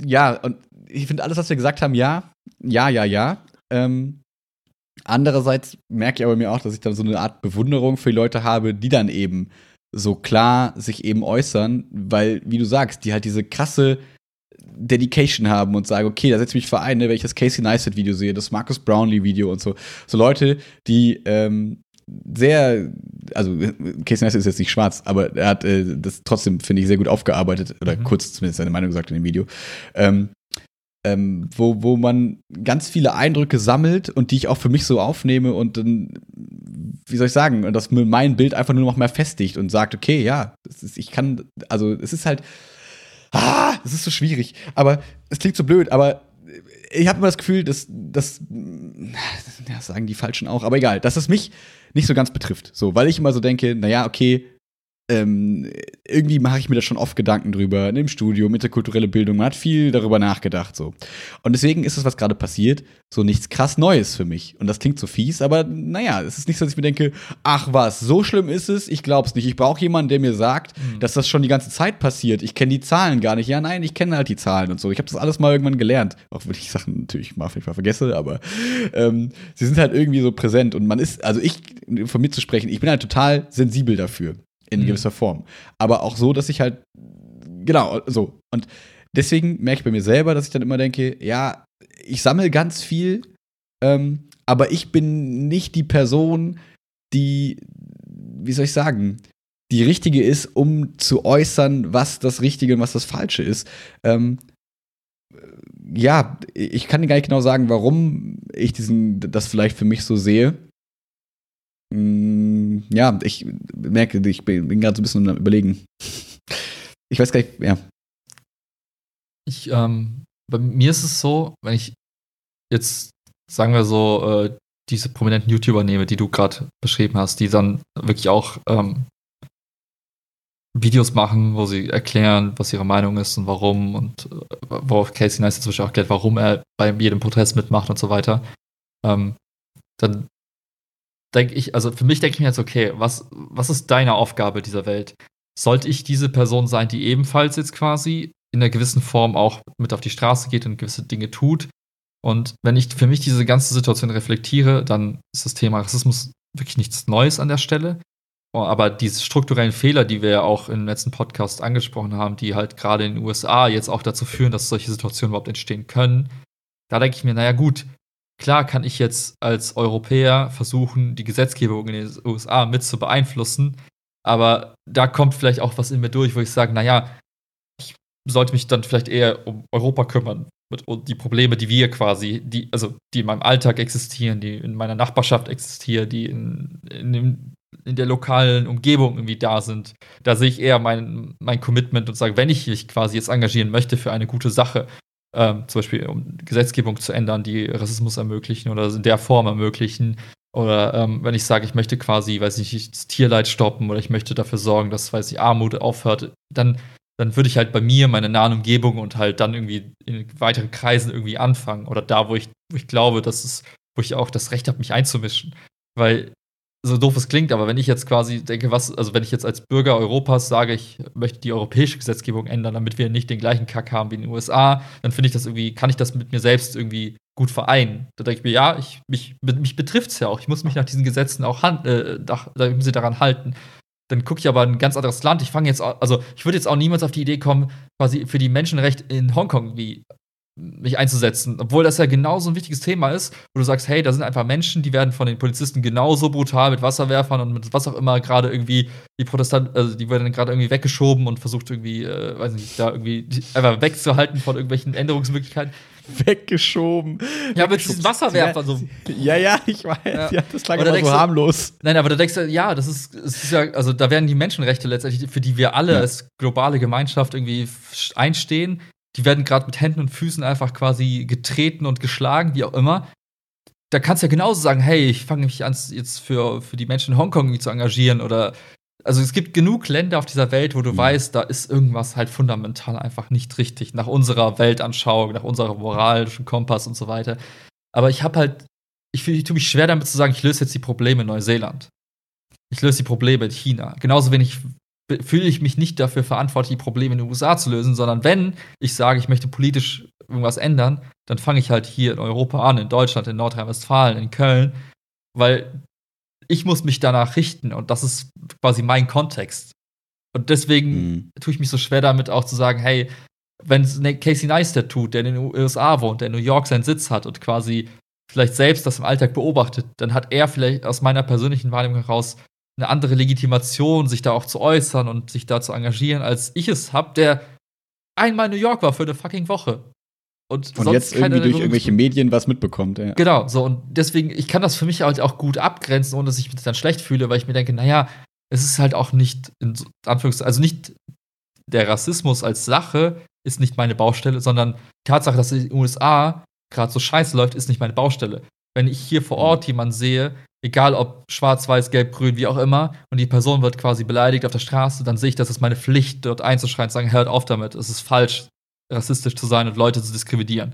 Ja, und ich finde alles, was wir gesagt haben, ja. Ja, ja, ja. Ähm, andererseits merke ich aber mir auch, dass ich dann so eine Art Bewunderung für die Leute habe, die dann eben so klar sich eben äußern, weil, wie du sagst, die halt diese krasse Dedication haben und sagen, okay, da setze ich mich für ein, ne, wenn ich das Casey Neistat Video sehe, das Marcus Brownlee Video und so. So Leute, die ähm, sehr, also Casey Neistat ist jetzt nicht schwarz, aber er hat äh, das trotzdem, finde ich, sehr gut aufgearbeitet, oder mhm. kurz zumindest seine Meinung gesagt in dem Video. Ähm, ähm, wo, wo man ganz viele Eindrücke sammelt und die ich auch für mich so aufnehme und dann, wie soll ich sagen, und das mein Bild einfach nur noch mehr festigt und sagt, okay, ja, ist, ich kann, also es ist halt, ah, es ist so schwierig. Aber es klingt so blöd, aber ich habe immer das Gefühl, dass das ja, sagen die Falschen auch, aber egal, dass es mich nicht so ganz betrifft. So, weil ich immer so denke, naja, okay, ähm, irgendwie mache ich mir da schon oft Gedanken drüber, im Studium, interkulturelle Bildung, man hat viel darüber nachgedacht, so. Und deswegen ist es, was gerade passiert, so nichts krass Neues für mich. Und das klingt so fies, aber naja, es ist nicht so, dass ich mir denke, ach was, so schlimm ist es, ich glaub's nicht. Ich brauche jemanden, der mir sagt, mhm. dass das schon die ganze Zeit passiert. Ich kenne die Zahlen gar nicht. Ja, nein, ich kenne halt die Zahlen und so. Ich habe das alles mal irgendwann gelernt. Auch wenn ich Sachen natürlich mal vielleicht mal vergesse, aber ähm, sie sind halt irgendwie so präsent. Und man ist, also ich, von mir zu sprechen, ich bin halt total sensibel dafür in mhm. gewisser Form. Aber auch so, dass ich halt, genau, so. Und deswegen merke ich bei mir selber, dass ich dann immer denke, ja, ich sammle ganz viel, ähm, aber ich bin nicht die Person, die, wie soll ich sagen, die richtige ist, um zu äußern, was das Richtige und was das Falsche ist. Ähm, ja, ich kann gar nicht genau sagen, warum ich diesen, das vielleicht für mich so sehe. Mm, ja, ich merke, ich bin, gerade so ein bisschen am Überlegen. Ich weiß gar nicht, ja. Ich, ähm, bei mir ist es so, wenn ich jetzt, sagen wir so, äh, diese prominenten YouTuber nehme, die du gerade beschrieben hast, die dann wirklich auch ähm, Videos machen, wo sie erklären, was ihre Meinung ist und warum und äh, worauf Casey Neistat zum Beispiel auch erklärt, warum er bei jedem Protest mitmacht und so weiter. Ähm, dann denke ich, also für mich denke ich mir jetzt, okay, was, was ist deine Aufgabe dieser Welt? Sollte ich diese Person sein, die ebenfalls jetzt quasi in einer gewissen Form auch mit auf die Straße geht und gewisse Dinge tut? Und wenn ich für mich diese ganze Situation reflektiere, dann ist das Thema Rassismus wirklich nichts Neues an der Stelle. Oh, aber diese strukturellen Fehler, die wir ja auch im letzten Podcast angesprochen haben, die halt gerade in den USA jetzt auch dazu führen, dass solche Situationen überhaupt entstehen können, da denke ich mir, naja gut, Klar kann ich jetzt als Europäer versuchen, die Gesetzgebung in den USA mit zu beeinflussen, aber da kommt vielleicht auch was in mir durch, wo ich sage, naja, ich sollte mich dann vielleicht eher um Europa kümmern und die Probleme, die wir quasi, die, also die in meinem Alltag existieren, die in meiner Nachbarschaft existieren, die in, in, dem, in der lokalen Umgebung irgendwie da sind. Da sehe ich eher mein, mein Commitment und sage, wenn ich mich quasi jetzt engagieren möchte für eine gute Sache, ähm, zum Beispiel um Gesetzgebung zu ändern, die Rassismus ermöglichen oder in der Form ermöglichen. Oder ähm, wenn ich sage, ich möchte quasi, weiß nicht, das Tierleid stoppen oder ich möchte dafür sorgen, dass, weiß ich, Armut aufhört, dann, dann würde ich halt bei mir, meine nahen Umgebung und halt dann irgendwie in weiteren Kreisen irgendwie anfangen. Oder da, wo ich, wo ich glaube, dass es, wo ich auch das Recht habe, mich einzumischen. Weil so doof es klingt, aber wenn ich jetzt quasi denke, was, also wenn ich jetzt als Bürger Europas sage, ich möchte die europäische Gesetzgebung ändern, damit wir nicht den gleichen Kack haben wie in den USA, dann finde ich das irgendwie, kann ich das mit mir selbst irgendwie gut vereinen. Da denke ich mir, ja, ich, mich, mich betrifft es ja auch. Ich muss mich nach diesen Gesetzen auch äh, da, sie daran halten. Dann gucke ich aber ein ganz anderes Land. Ich fange jetzt, also ich würde jetzt auch niemals auf die Idee kommen, quasi für die Menschenrechte in Hongkong wie mich einzusetzen, obwohl das ja genauso ein wichtiges Thema ist, wo du sagst, hey, da sind einfach Menschen, die werden von den Polizisten genauso brutal mit Wasserwerfern und mit was auch immer gerade irgendwie die Protestanten, also die werden gerade irgendwie weggeschoben und versucht irgendwie, äh, weiß nicht, da irgendwie einfach wegzuhalten von irgendwelchen Änderungsmöglichkeiten. Weggeschoben. Ja, mit diesen Wasserwerfern so. Ja, ja, ich weiß. Ja, ja das klang aber so harmlos. Du, nein, aber da denkst du, ja, das ist, das ist ja, also da werden die Menschenrechte letztendlich, für die wir alle ja. als globale Gemeinschaft irgendwie einstehen, die werden gerade mit Händen und Füßen einfach quasi getreten und geschlagen, wie auch immer. Da kannst du ja genauso sagen, hey, ich fange mich an, jetzt für, für die Menschen in Hongkong zu engagieren oder also es gibt genug Länder auf dieser Welt, wo du mhm. weißt, da ist irgendwas halt fundamental einfach nicht richtig, nach unserer Weltanschauung, nach unserem moralischen Kompass und so weiter. Aber ich habe halt, ich, ich tue mich schwer damit zu sagen, ich löse jetzt die Probleme in Neuseeland. Ich löse die Probleme in China. Genauso wenig fühle ich mich nicht dafür verantwortlich, die Probleme in den USA zu lösen, sondern wenn ich sage, ich möchte politisch irgendwas ändern, dann fange ich halt hier in Europa an, in Deutschland, in Nordrhein-Westfalen, in Köln, weil ich muss mich danach richten und das ist quasi mein Kontext. Und deswegen mhm. tue ich mich so schwer damit auch zu sagen, hey, wenn es Casey Neistat tut, der in den USA wohnt, der in New York seinen Sitz hat und quasi vielleicht selbst das im Alltag beobachtet, dann hat er vielleicht aus meiner persönlichen Wahrnehmung heraus eine andere Legitimation, sich da auch zu äußern und sich da zu engagieren, als ich es habe, der einmal in New York war für eine fucking Woche. Und, und jetzt irgendwie durch irgendwelche Medien was mitbekommt. Ja. Genau, so. Und deswegen, ich kann das für mich halt auch gut abgrenzen, ohne dass ich mich dann schlecht fühle, weil ich mir denke, naja, es ist halt auch nicht, in Anführungszeichen, also nicht der Rassismus als Sache ist nicht meine Baustelle, sondern die Tatsache, dass in den USA gerade so scheiße läuft, ist nicht meine Baustelle. Wenn ich hier vor Ort jemanden sehe, egal ob schwarz, weiß, gelb, grün, wie auch immer, und die Person wird quasi beleidigt auf der Straße, dann sehe ich, dass es meine Pflicht, dort einzuschreien, zu sagen, hört auf damit, es ist falsch, rassistisch zu sein und Leute zu diskriminieren.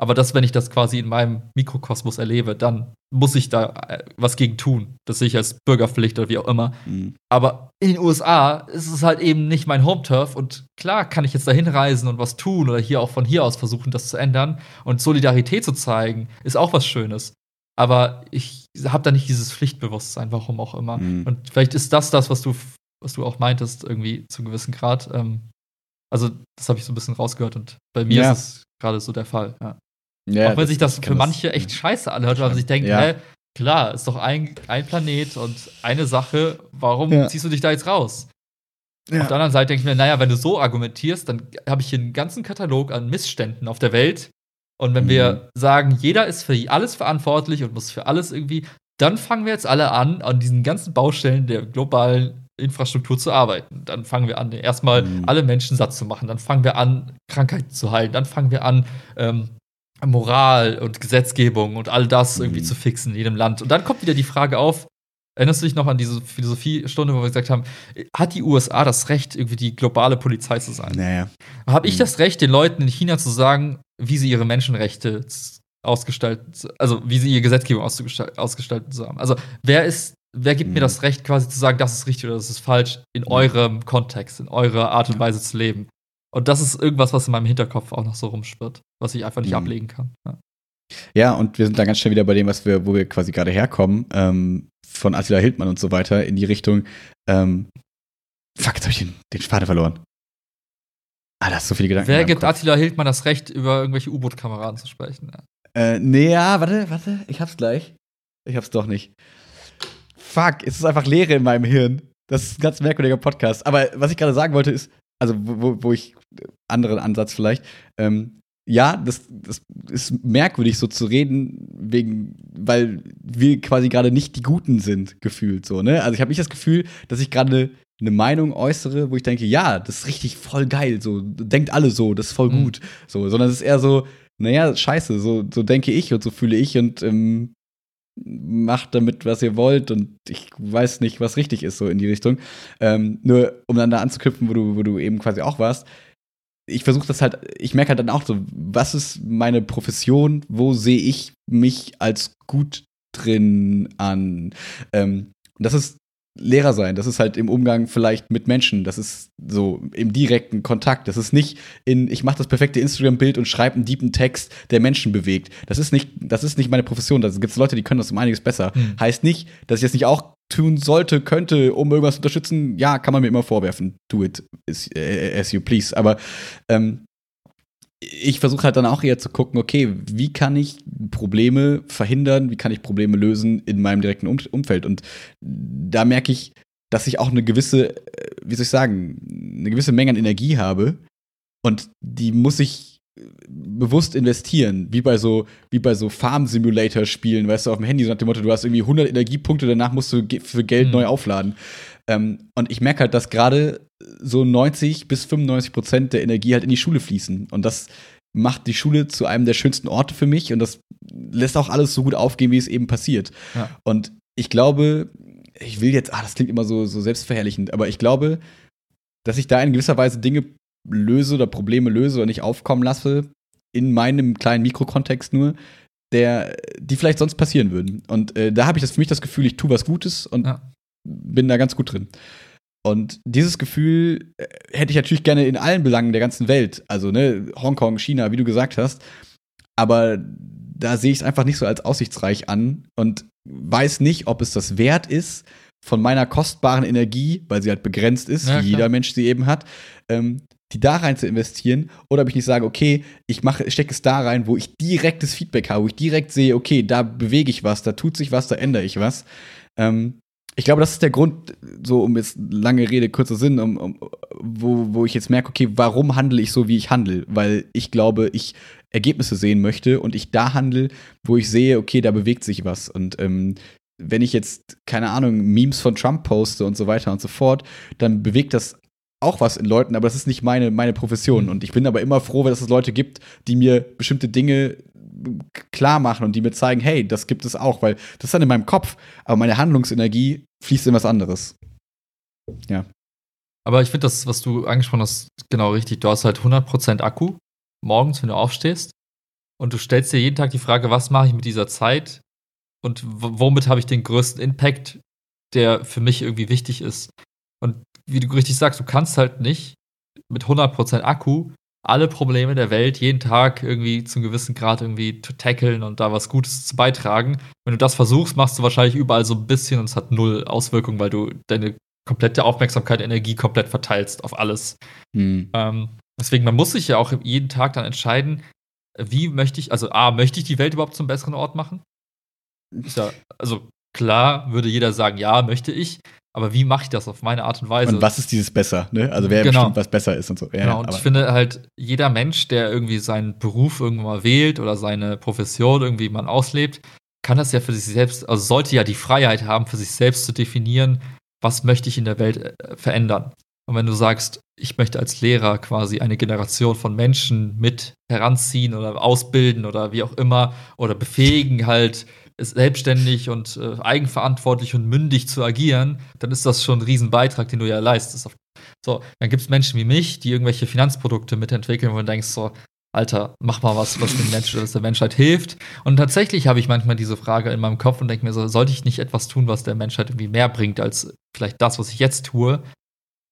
Aber das, wenn ich das quasi in meinem Mikrokosmos erlebe, dann muss ich da äh, was gegen tun. Das sehe ich als Bürgerpflicht oder wie auch immer. Mhm. Aber in den USA ist es halt eben nicht mein Home-Turf und klar kann ich jetzt da hinreisen und was tun oder hier auch von hier aus versuchen, das zu ändern. Und Solidarität zu zeigen, ist auch was Schönes. Aber ich habe da nicht dieses Pflichtbewusstsein, warum auch immer. Mhm. Und vielleicht ist das das, was du, was du auch meintest, irgendwie zu einem gewissen Grad. Ähm, also, das habe ich so ein bisschen rausgehört und bei mir ja. ist es gerade so der Fall. Ja. Ja, auch wenn das, sich das für manche echt scheiße anhört, weil man sich denkt, ja. hä, klar, ist doch ein, ein Planet und eine Sache, warum ziehst du dich da jetzt raus? Auf der anderen Seite denke ich mir, naja, wenn du so argumentierst, dann habe ich hier einen ganzen Katalog an Missständen auf der Welt. Und wenn mhm. wir sagen, jeder ist für alles verantwortlich und muss für alles irgendwie, dann fangen wir jetzt alle an, an diesen ganzen Baustellen der globalen Infrastruktur zu arbeiten. Dann fangen wir an, erstmal mhm. alle Menschen satt zu machen. Dann fangen wir an, Krankheiten zu heilen. Dann fangen wir an, ähm, Moral und Gesetzgebung und all das irgendwie mhm. zu fixen in jedem Land. Und dann kommt wieder die Frage auf, erinnerst du dich noch an diese Philosophiestunde, wo wir gesagt haben, hat die USA das Recht, irgendwie die globale Polizei zu sein? Naja. Habe ich mhm. das Recht, den Leuten in China zu sagen, wie sie ihre Menschenrechte ausgestalten, also wie sie ihre Gesetzgebung ausgestalten zu haben? Also wer ist wer gibt mhm. mir das Recht, quasi zu sagen, das ist richtig oder das ist falsch, in mhm. eurem Kontext, in eurer Art und Weise zu leben? Und das ist irgendwas, was in meinem Hinterkopf auch noch so rumschwirrt, was ich einfach nicht mhm. ablegen kann. Ja. ja. und wir sind dann ganz schnell wieder bei dem, was wir, wo wir quasi gerade herkommen, ähm, von Attila Hildmann und so weiter, in die Richtung, ähm, fuck, jetzt habe ich den, den Spaten verloren. Ah, da hast so viele Gedanken. Wer gibt. Attila Hildmann das Recht, über irgendwelche U-Boot-Kameraden zu sprechen? Ja. Äh, nee, ja, warte, warte, ich hab's gleich. Ich hab's doch nicht. Fuck, es ist einfach Leere in meinem Hirn. Das ist ein ganz merkwürdiger Podcast. Aber was ich gerade sagen wollte, ist, also wo, wo ich, anderen Ansatz vielleicht, ähm, ja, das, das ist merkwürdig, so zu reden, wegen, weil wir quasi gerade nicht die Guten sind, gefühlt so, ne? Also ich habe nicht das Gefühl, dass ich gerade eine Meinung äußere, wo ich denke, ja, das ist richtig voll geil, so, denkt alle so, das ist voll mhm. gut, so, sondern es ist eher so, naja, scheiße, so, so denke ich und so fühle ich und ähm, macht damit, was ihr wollt und ich weiß nicht, was richtig ist, so in die Richtung. Ähm, nur um dann da anzuknüpfen, wo du, wo du eben quasi auch warst. Ich versuche das halt, ich merke halt dann auch so, was ist meine Profession, wo sehe ich mich als gut drin an? Ähm, das ist Lehrer sein. Das ist halt im Umgang vielleicht mit Menschen. Das ist so im direkten Kontakt. Das ist nicht in, ich mache das perfekte Instagram-Bild und schreibe einen deepen Text, der Menschen bewegt. Das ist nicht, das ist nicht meine Profession. Da gibt es Leute, die können das um einiges besser. Hm. Heißt nicht, dass ich das nicht auch tun sollte, könnte, um irgendwas zu unterstützen. Ja, kann man mir immer vorwerfen. Do it as, as you please. Aber ähm, ich versuche halt dann auch eher zu gucken, okay, wie kann ich Probleme verhindern, wie kann ich Probleme lösen in meinem direkten um Umfeld. Und da merke ich, dass ich auch eine gewisse, äh, wie soll ich sagen, eine gewisse Menge an Energie habe. Und die muss ich bewusst investieren, wie bei so, wie bei so Farm Simulator Spielen, weißt du, auf dem Handy, so nach dem Motto, du hast irgendwie 100 Energiepunkte, danach musst du für Geld mhm. neu aufladen. Ähm, und ich merke halt, dass gerade so 90 bis 95 Prozent der Energie halt in die Schule fließen. Und das macht die Schule zu einem der schönsten Orte für mich und das lässt auch alles so gut aufgehen, wie es eben passiert. Ja. Und ich glaube, ich will jetzt, ah, das klingt immer so, so selbstverherrlichend, aber ich glaube, dass ich da in gewisser Weise Dinge löse oder Probleme löse oder nicht aufkommen lasse, in meinem kleinen Mikrokontext nur, der, die vielleicht sonst passieren würden. Und äh, da habe ich das für mich das Gefühl, ich tue was Gutes und ja. bin da ganz gut drin. Und dieses Gefühl äh, hätte ich natürlich gerne in allen Belangen der ganzen Welt. Also, ne, Hongkong, China, wie du gesagt hast. Aber da sehe ich es einfach nicht so als aussichtsreich an und weiß nicht, ob es das wert ist, von meiner kostbaren Energie, weil sie halt begrenzt ist, ja, wie jeder Mensch sie eben hat, ähm, die da rein zu investieren oder ob ich nicht sage, okay, ich mache, stecke es da rein, wo ich direktes Feedback habe, wo ich direkt sehe, okay, da bewege ich was, da tut sich was, da ändere ich was. Ähm, ich glaube, das ist der Grund, so um jetzt lange Rede, kurzer Sinn, um, um, wo, wo ich jetzt merke, okay, warum handle ich so, wie ich handle? Weil ich glaube, ich Ergebnisse sehen möchte und ich da handle, wo ich sehe, okay, da bewegt sich was. Und ähm, wenn ich jetzt, keine Ahnung, Memes von Trump poste und so weiter und so fort, dann bewegt das auch was in Leuten, aber das ist nicht meine, meine Profession. Mhm. Und ich bin aber immer froh, dass es Leute gibt, die mir bestimmte Dinge klar machen und die mir zeigen, hey, das gibt es auch, weil das ist dann in meinem Kopf, aber meine Handlungsenergie fließt in was anderes. Ja. Aber ich finde das, was du angesprochen hast, genau richtig. Du hast halt 100% Akku morgens, wenn du aufstehst und du stellst dir jeden Tag die Frage, was mache ich mit dieser Zeit und womit habe ich den größten Impact, der für mich irgendwie wichtig ist. Und wie du richtig sagst, du kannst halt nicht mit 100% Akku alle Probleme der Welt jeden Tag irgendwie zum gewissen Grad irgendwie zu tackeln und da was Gutes zu beitragen. Wenn du das versuchst, machst du wahrscheinlich überall so ein bisschen und es hat null Auswirkungen, weil du deine komplette Aufmerksamkeit, Energie komplett verteilst auf alles. Hm. Ähm, deswegen, man muss sich ja auch jeden Tag dann entscheiden, wie möchte ich, also A, möchte ich die Welt überhaupt zum besseren Ort machen? Ja, also klar würde jeder sagen, ja, möchte ich, aber wie mache ich das auf meine Art und Weise? Und was ist dieses besser, ne? Also wer genau. bestimmt, was besser ist und so. Ja, genau, und ich finde halt, jeder Mensch, der irgendwie seinen Beruf irgendwann mal wählt oder seine Profession irgendwie mal auslebt, kann das ja für sich selbst, also sollte ja die Freiheit haben, für sich selbst zu definieren, was möchte ich in der Welt äh, verändern. Und wenn du sagst, ich möchte als Lehrer quasi eine Generation von Menschen mit heranziehen oder ausbilden oder wie auch immer oder befähigen halt selbstständig und äh, eigenverantwortlich und mündig zu agieren, dann ist das schon ein Riesenbeitrag, den du ja leistest. So, dann gibt es Menschen wie mich, die irgendwelche Finanzprodukte mitentwickeln, wo du denkst so, Alter, mach mal was, was, den Menschen, was der Menschheit hilft. Und tatsächlich habe ich manchmal diese Frage in meinem Kopf und denke mir so, sollte ich nicht etwas tun, was der Menschheit irgendwie mehr bringt, als vielleicht das, was ich jetzt tue?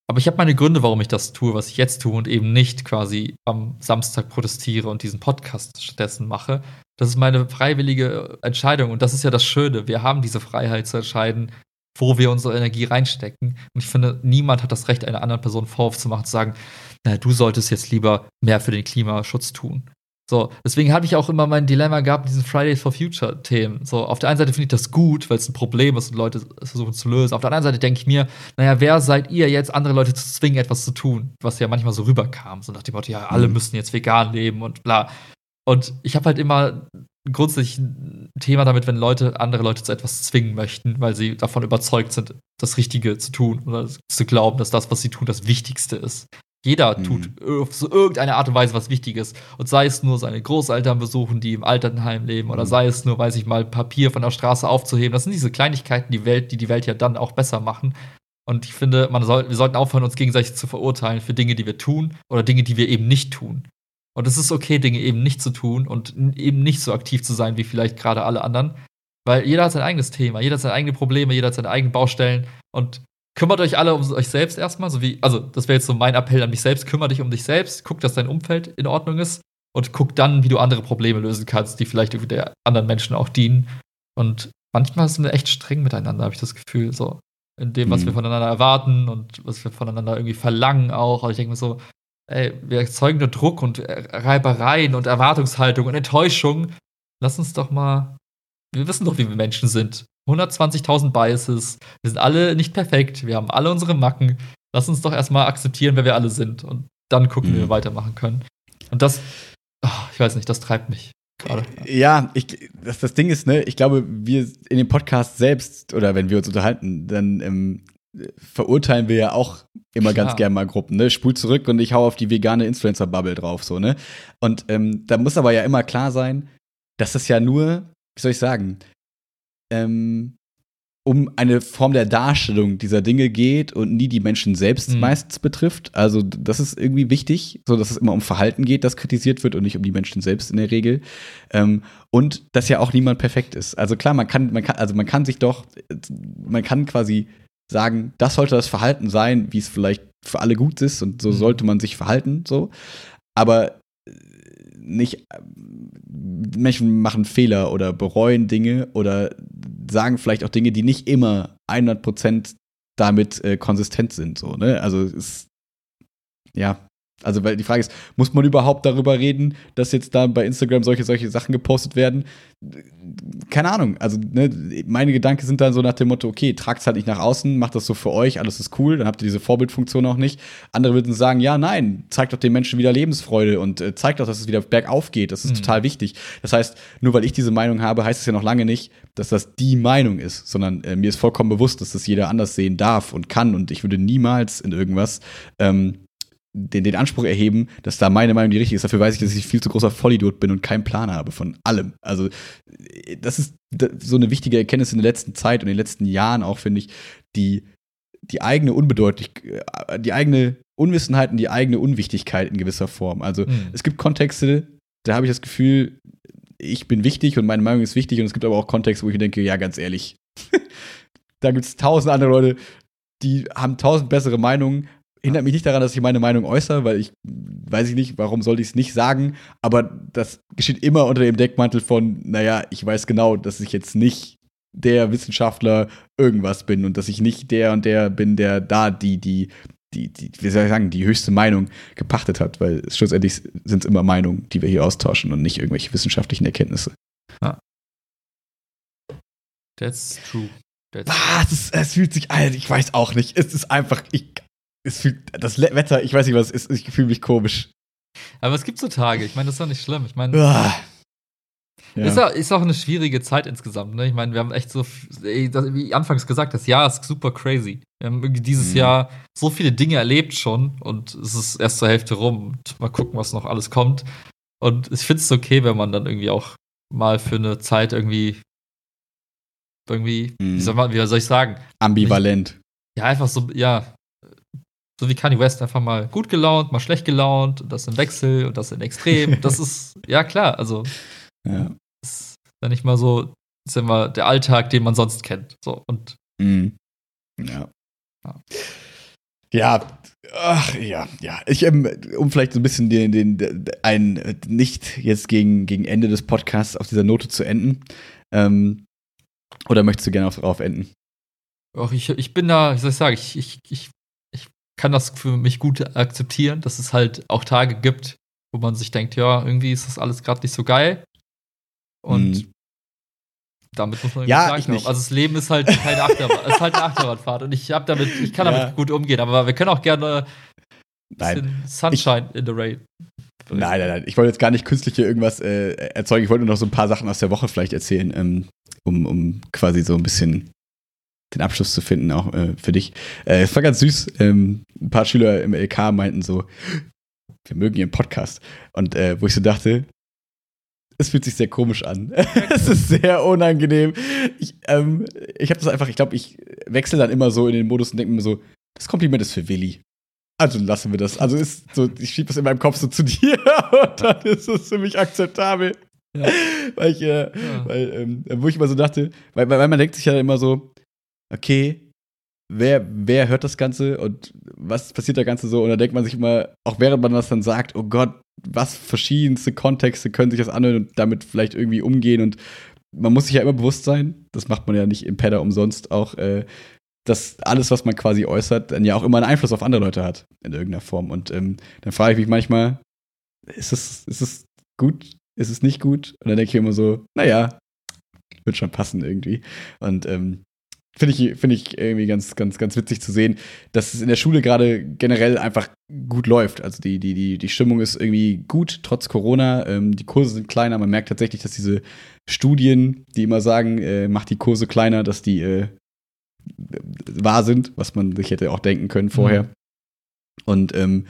Aber ich habe meine Gründe, warum ich das tue, was ich jetzt tue und eben nicht quasi am Samstag protestiere und diesen Podcast stattdessen mache. Das ist meine freiwillige Entscheidung und das ist ja das Schöne. Wir haben diese Freiheit zu entscheiden, wo wir unsere Energie reinstecken. Und ich finde, niemand hat das Recht, einer anderen Person Vorwurf zu machen, zu sagen, na, du solltest jetzt lieber mehr für den Klimaschutz tun. So, deswegen habe ich auch immer mein Dilemma gehabt mit diesen Fridays for Future Themen. So, auf der einen Seite finde ich das gut, weil es ein Problem ist und Leute es versuchen zu lösen. Auf der anderen Seite denke ich mir, naja, wer seid ihr jetzt, andere Leute zu zwingen, etwas zu tun? Was ja manchmal so rüberkam. So nach dem Motto, ja, alle mhm. müssen jetzt vegan leben und bla. Und ich habe halt immer grundsätzlich ein Thema damit, wenn Leute andere Leute zu etwas zwingen möchten, weil sie davon überzeugt sind, das Richtige zu tun oder zu glauben, dass das, was sie tun, das Wichtigste ist. Jeder mhm. tut auf so irgendeine Art und Weise was Wichtiges. Und sei es nur seine Großeltern besuchen, die im Altertenheim leben, oder mhm. sei es nur, weiß ich mal, Papier von der Straße aufzuheben. Das sind diese Kleinigkeiten, die Welt, die die Welt ja dann auch besser machen. Und ich finde, man soll, wir sollten aufhören, uns gegenseitig zu verurteilen für Dinge, die wir tun oder Dinge, die wir eben nicht tun. Und es ist okay, Dinge eben nicht zu tun und eben nicht so aktiv zu sein wie vielleicht gerade alle anderen. Weil jeder hat sein eigenes Thema, jeder hat seine eigenen Probleme, jeder hat seine eigenen Baustellen. Und kümmert euch alle um euch selbst erstmal, so wie, also das wäre jetzt so mein Appell an mich selbst, kümmere dich um dich selbst, guck, dass dein Umfeld in Ordnung ist und guck dann, wie du andere Probleme lösen kannst, die vielleicht irgendwie der anderen Menschen auch dienen. Und manchmal sind wir echt streng miteinander, habe ich das Gefühl, so in dem, was mhm. wir voneinander erwarten und was wir voneinander irgendwie verlangen auch. Aber ich denke mir so, ey, wir erzeugen nur Druck und Reibereien und Erwartungshaltung und Enttäuschung. Lass uns doch mal, wir wissen doch, wie wir Menschen sind. 120.000 Biases. Wir sind alle nicht perfekt. Wir haben alle unsere Macken. Lass uns doch erstmal akzeptieren, wer wir alle sind. Und dann gucken, mhm. wie wir mhm. weitermachen können. Und das, oh, ich weiß nicht, das treibt mich gerade. Ja, ich, das, das Ding ist, ne, ich glaube, wir in dem Podcast selbst oder wenn wir uns unterhalten, dann ähm, verurteilen wir ja auch immer Klar. ganz gern mal Gruppen, ne? Spul zurück und ich hau auf die vegane Influencer-Bubble drauf, so, ne? Und ähm, da muss aber ja immer klar sein, dass das ja nur, wie soll ich sagen, ähm, um eine Form der Darstellung dieser Dinge geht und nie die Menschen selbst mhm. meistens betrifft. Also das ist irgendwie wichtig, so dass es immer um Verhalten geht, das kritisiert wird und nicht um die Menschen selbst in der Regel. Ähm, und dass ja auch niemand perfekt ist. Also klar, man kann, man kann, also man kann sich doch, man kann quasi sagen, das sollte das Verhalten sein, wie es vielleicht für alle gut ist und so mhm. sollte man sich verhalten, so. Aber nicht, Menschen machen Fehler oder bereuen Dinge oder sagen vielleicht auch Dinge, die nicht immer 100% damit äh, konsistent sind, so, ne? Also, es, ja, also, weil die Frage ist, muss man überhaupt darüber reden, dass jetzt da bei Instagram solche, solche Sachen gepostet werden? Keine Ahnung. Also, ne, meine Gedanken sind dann so nach dem Motto, okay, tragt es halt nicht nach außen, macht das so für euch, alles ist cool, dann habt ihr diese Vorbildfunktion auch nicht. Andere würden sagen, ja, nein, zeigt doch den Menschen wieder Lebensfreude und äh, zeigt doch, dass es wieder bergauf geht. Das ist mhm. total wichtig. Das heißt, nur weil ich diese Meinung habe, heißt es ja noch lange nicht, dass das die Meinung ist, sondern äh, mir ist vollkommen bewusst, dass das jeder anders sehen darf und kann und ich würde niemals in irgendwas ähm, den, den Anspruch erheben, dass da meine Meinung die richtige ist. Dafür weiß ich, dass ich viel zu großer Vollidiot bin und keinen Plan habe von allem. Also, das ist so eine wichtige Erkenntnis in der letzten Zeit und in den letzten Jahren auch, finde ich, die, die eigene Unbedeutlichkeit, äh, die eigene Unwissenheit und die eigene Unwichtigkeit in gewisser Form. Also, mhm. es gibt Kontexte, da habe ich das Gefühl, ich bin wichtig und meine Meinung ist wichtig und es gibt aber auch Kontexte, wo ich denke, ja, ganz ehrlich, (laughs) da gibt es tausend andere Leute, die haben tausend bessere Meinungen, hindert mich nicht daran, dass ich meine Meinung äußere, weil ich weiß ich nicht, warum soll ich es nicht sagen, aber das geschieht immer unter dem Deckmantel von, naja, ich weiß genau, dass ich jetzt nicht der Wissenschaftler irgendwas bin und dass ich nicht der und der bin, der da die, die, die, die wie soll ich sagen, die höchste Meinung gepachtet hat, weil schlussendlich sind es immer Meinungen, die wir hier austauschen und nicht irgendwelche wissenschaftlichen Erkenntnisse. Ja. That's true. That's ah, es, fühlt sich, Alter, ich weiß auch nicht. Es ist einfach, ich, es fühlt, das Wetter, ich weiß nicht, was es ist, ich fühle mich komisch. Aber es gibt so Tage, ich meine, das ist doch nicht schlimm. Ich meine, ah. ja. ist, auch, ist auch eine schwierige Zeit insgesamt. Ne? Ich meine, wir haben echt so, wie anfangs gesagt, das Jahr ist super crazy. Wir haben dieses mhm. Jahr so viele Dinge erlebt schon und es ist erst zur Hälfte rum. Und mal gucken, was noch alles kommt. Und ich finde es okay, wenn man dann irgendwie auch mal für eine Zeit irgendwie, irgendwie, mhm. wie, soll man, wie soll ich sagen? Ambivalent. ja, einfach so, ja, so wie Kanye West einfach mal gut gelaunt, mal schlecht gelaunt, und das im Wechsel und das in Extrem. (laughs) das ist, ja klar, also ja. ist ja nicht mal so, ist ja immer der Alltag, den man sonst kennt. So, und mhm. ja. ja. Ja, ach ja, ja. Ich, ähm, um vielleicht so ein bisschen den, den, den, ein nicht jetzt gegen, gegen Ende des Podcasts auf dieser Note zu enden. Ähm, oder möchtest du gerne darauf enden? Ach, ich, ich bin da, wie soll ich sagen, ich, ich, ich kann das für mich gut akzeptieren, dass es halt auch Tage gibt, wo man sich denkt, ja, irgendwie ist das alles gerade nicht so geil. Und mhm. damit muss man ja, sagen. Ich nicht. Also das Leben ist halt keine Achterbahn, es (laughs) ist halt eine Achterbahnfahrt und ich habe damit, ich kann damit gut umgehen, aber wir können auch gerne nein. Sunshine ich, in the Rain. Nein, nein, nein. Ich wollte jetzt gar nicht künstlich hier irgendwas äh, erzeugen. Ich wollte nur noch so ein paar Sachen aus der Woche vielleicht erzählen, ähm, um, um quasi so ein bisschen den Abschluss zu finden, auch äh, für dich. Äh, es war ganz süß. Ähm, ein paar Schüler im LK meinten so, wir mögen ihren Podcast. Und äh, wo ich so dachte, es fühlt sich sehr komisch an. (laughs) es ist sehr unangenehm. Ich, ähm, ich habe das einfach, ich glaube, ich wechsle dann immer so in den Modus und denke mir so, das Kompliment ist für Willi. Also lassen wir das. Also ist so, ich schiebe das in meinem Kopf so zu (laughs) dir und dann ist es für mich akzeptabel. Ja. weil ich, äh, ja. weil, ähm, wo ich immer so dachte, weil, weil man denkt sich ja immer so, okay, wer, wer hört das Ganze und was passiert da Ganze so? Und da denkt man sich immer, auch während man das dann sagt, oh Gott, was verschiedenste Kontexte können sich das anhören und damit vielleicht irgendwie umgehen. Und man muss sich ja immer bewusst sein, das macht man ja nicht im Pedder umsonst auch, äh, dass alles, was man quasi äußert, dann ja auch immer einen Einfluss auf andere Leute hat, in irgendeiner Form. Und ähm, dann frage ich mich manchmal, ist es, ist es gut? Ist es nicht gut? Und dann denke ich immer so, naja, wird schon passen irgendwie. Und ähm, finde ich, find ich irgendwie ganz, ganz, ganz witzig zu sehen, dass es in der Schule gerade generell einfach gut läuft. Also die, die, die, die Stimmung ist irgendwie gut, trotz Corona. Ähm, die Kurse sind kleiner. Man merkt tatsächlich, dass diese Studien, die immer sagen, äh, macht die Kurse kleiner, dass die äh, wahr sind, was man sich hätte auch denken können vorher. Mhm. Und ähm,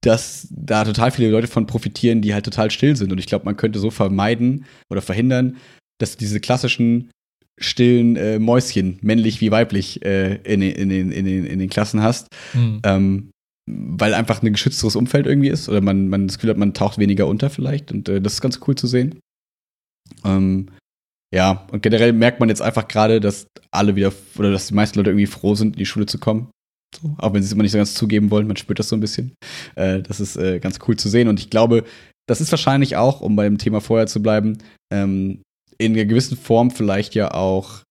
dass da total viele Leute von profitieren, die halt total still sind. Und ich glaube, man könnte so vermeiden oder verhindern, dass diese klassischen stillen äh, Mäuschen, männlich wie weiblich, äh, in, in, in, in, den, in den Klassen hast. Mhm. Ähm, weil einfach ein geschützteres Umfeld irgendwie ist oder man, man das Gefühl hat, man taucht weniger unter vielleicht. Und äh, das ist ganz cool zu sehen. Ähm, ja, und generell merkt man jetzt einfach gerade, dass alle wieder, oder dass die meisten Leute irgendwie froh sind, in die Schule zu kommen. So, auch wenn sie es immer nicht so ganz zugeben wollen, man spürt das so ein bisschen. Äh, das ist äh, ganz cool zu sehen. Und ich glaube, das ist wahrscheinlich auch, um beim Thema vorher zu bleiben, ähm, in einer gewissen Form vielleicht ja auch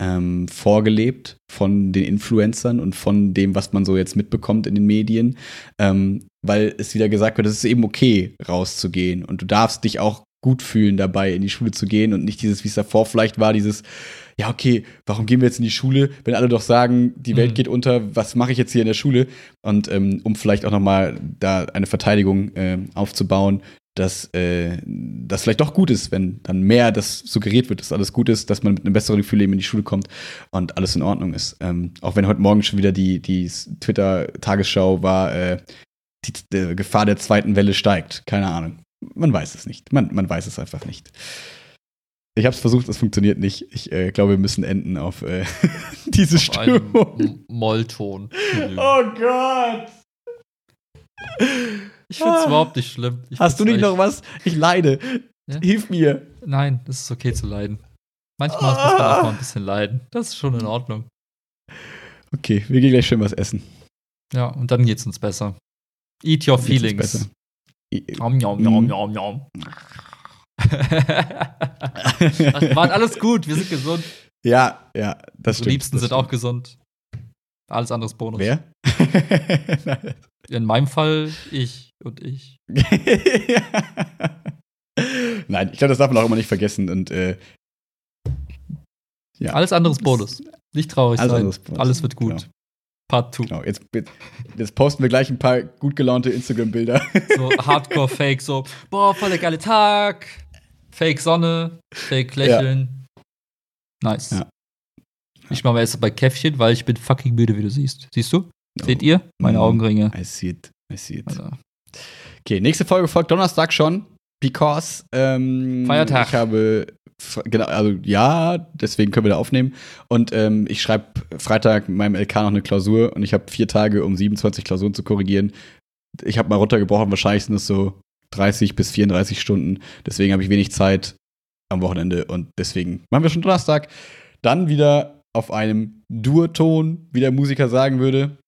ähm, vorgelebt von den Influencern und von dem, was man so jetzt mitbekommt in den Medien, ähm, weil es wieder gesagt wird, es ist eben okay, rauszugehen und du darfst dich auch gut fühlen dabei, in die Schule zu gehen und nicht dieses, wie es davor vielleicht war, dieses, ja, okay, warum gehen wir jetzt in die Schule, wenn alle doch sagen, die Welt mhm. geht unter, was mache ich jetzt hier in der Schule? Und ähm, um vielleicht auch nochmal da eine Verteidigung äh, aufzubauen, dass äh, das vielleicht doch gut ist, wenn dann mehr das suggeriert wird, dass alles gut ist, dass man mit einem besseren Gefühl eben in die Schule kommt und alles in Ordnung ist. Ähm, auch wenn heute Morgen schon wieder die, die Twitter-Tagesschau war, äh, die, die Gefahr der zweiten Welle steigt. Keine Ahnung. Man weiß es nicht. Man, man weiß es einfach nicht. Ich habe es versucht, es funktioniert nicht. Ich äh, glaube, wir müssen enden auf äh, (laughs) diese auf Stimmung. Mollton. Oh Gott! Ich finde es ah. überhaupt nicht schlimm. Ich Hast du nicht noch was? Ich leide. Ja? Hilf mir. Nein, es ist okay zu leiden. Manchmal ah. muss man auch mal ein bisschen leiden. Das ist schon in Ordnung. Okay, wir gehen gleich schön was essen. Ja, und dann geht's uns besser. Eat your feelings. Nom, nom, nom, nom, nom. (laughs) War alles gut, wir sind gesund. Ja, ja, das stimmt. Die Liebsten das sind stimmt. auch gesund. Alles anderes Bonus. Wer? (laughs) In meinem Fall ich und ich. (laughs) Nein, ich glaube, das darf man auch immer nicht vergessen. Und äh, ja. Alles anderes Bonus. Nicht traurig Alles sein. Alles wird gut. Genau. Part 2. Genau, jetzt, jetzt, posten wir gleich ein paar gut gelaunte Instagram-Bilder. (laughs) So Hardcore-Fake, so, boah, voll der geile Tag. Fake Sonne, Fake Lächeln. Ja. Nice. Ja. Ich mache jetzt bei Käffchen, weil ich bin fucking müde, wie du siehst. Siehst du? Oh. Seht ihr? Meine mm, Augenringe. I see it. I see it. Also. Okay, nächste Folge folgt Donnerstag schon. Because ähm, Feiertag. Ich habe genau, also ja, deswegen können wir da aufnehmen. Und ähm, ich schreibe Freitag meinem LK noch eine Klausur und ich habe vier Tage, um 27 Klausuren zu korrigieren. Ich habe mal runtergebrochen, wahrscheinlich sind es so 30 bis 34 Stunden. Deswegen habe ich wenig Zeit am Wochenende und deswegen machen wir schon Donnerstag. Dann wieder auf einem Durton, wie der Musiker sagen würde.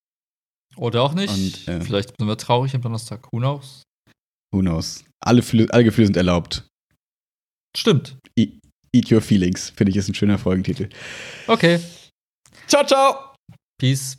Oder auch nicht. Und, äh, Vielleicht sind wir traurig am Donnerstag. Who knows? Who knows? Alle, alle Gefühle sind erlaubt. Stimmt. E Eat Your Feelings, finde ich, ist ein schöner Folgentitel. Okay. Ciao, ciao. Peace.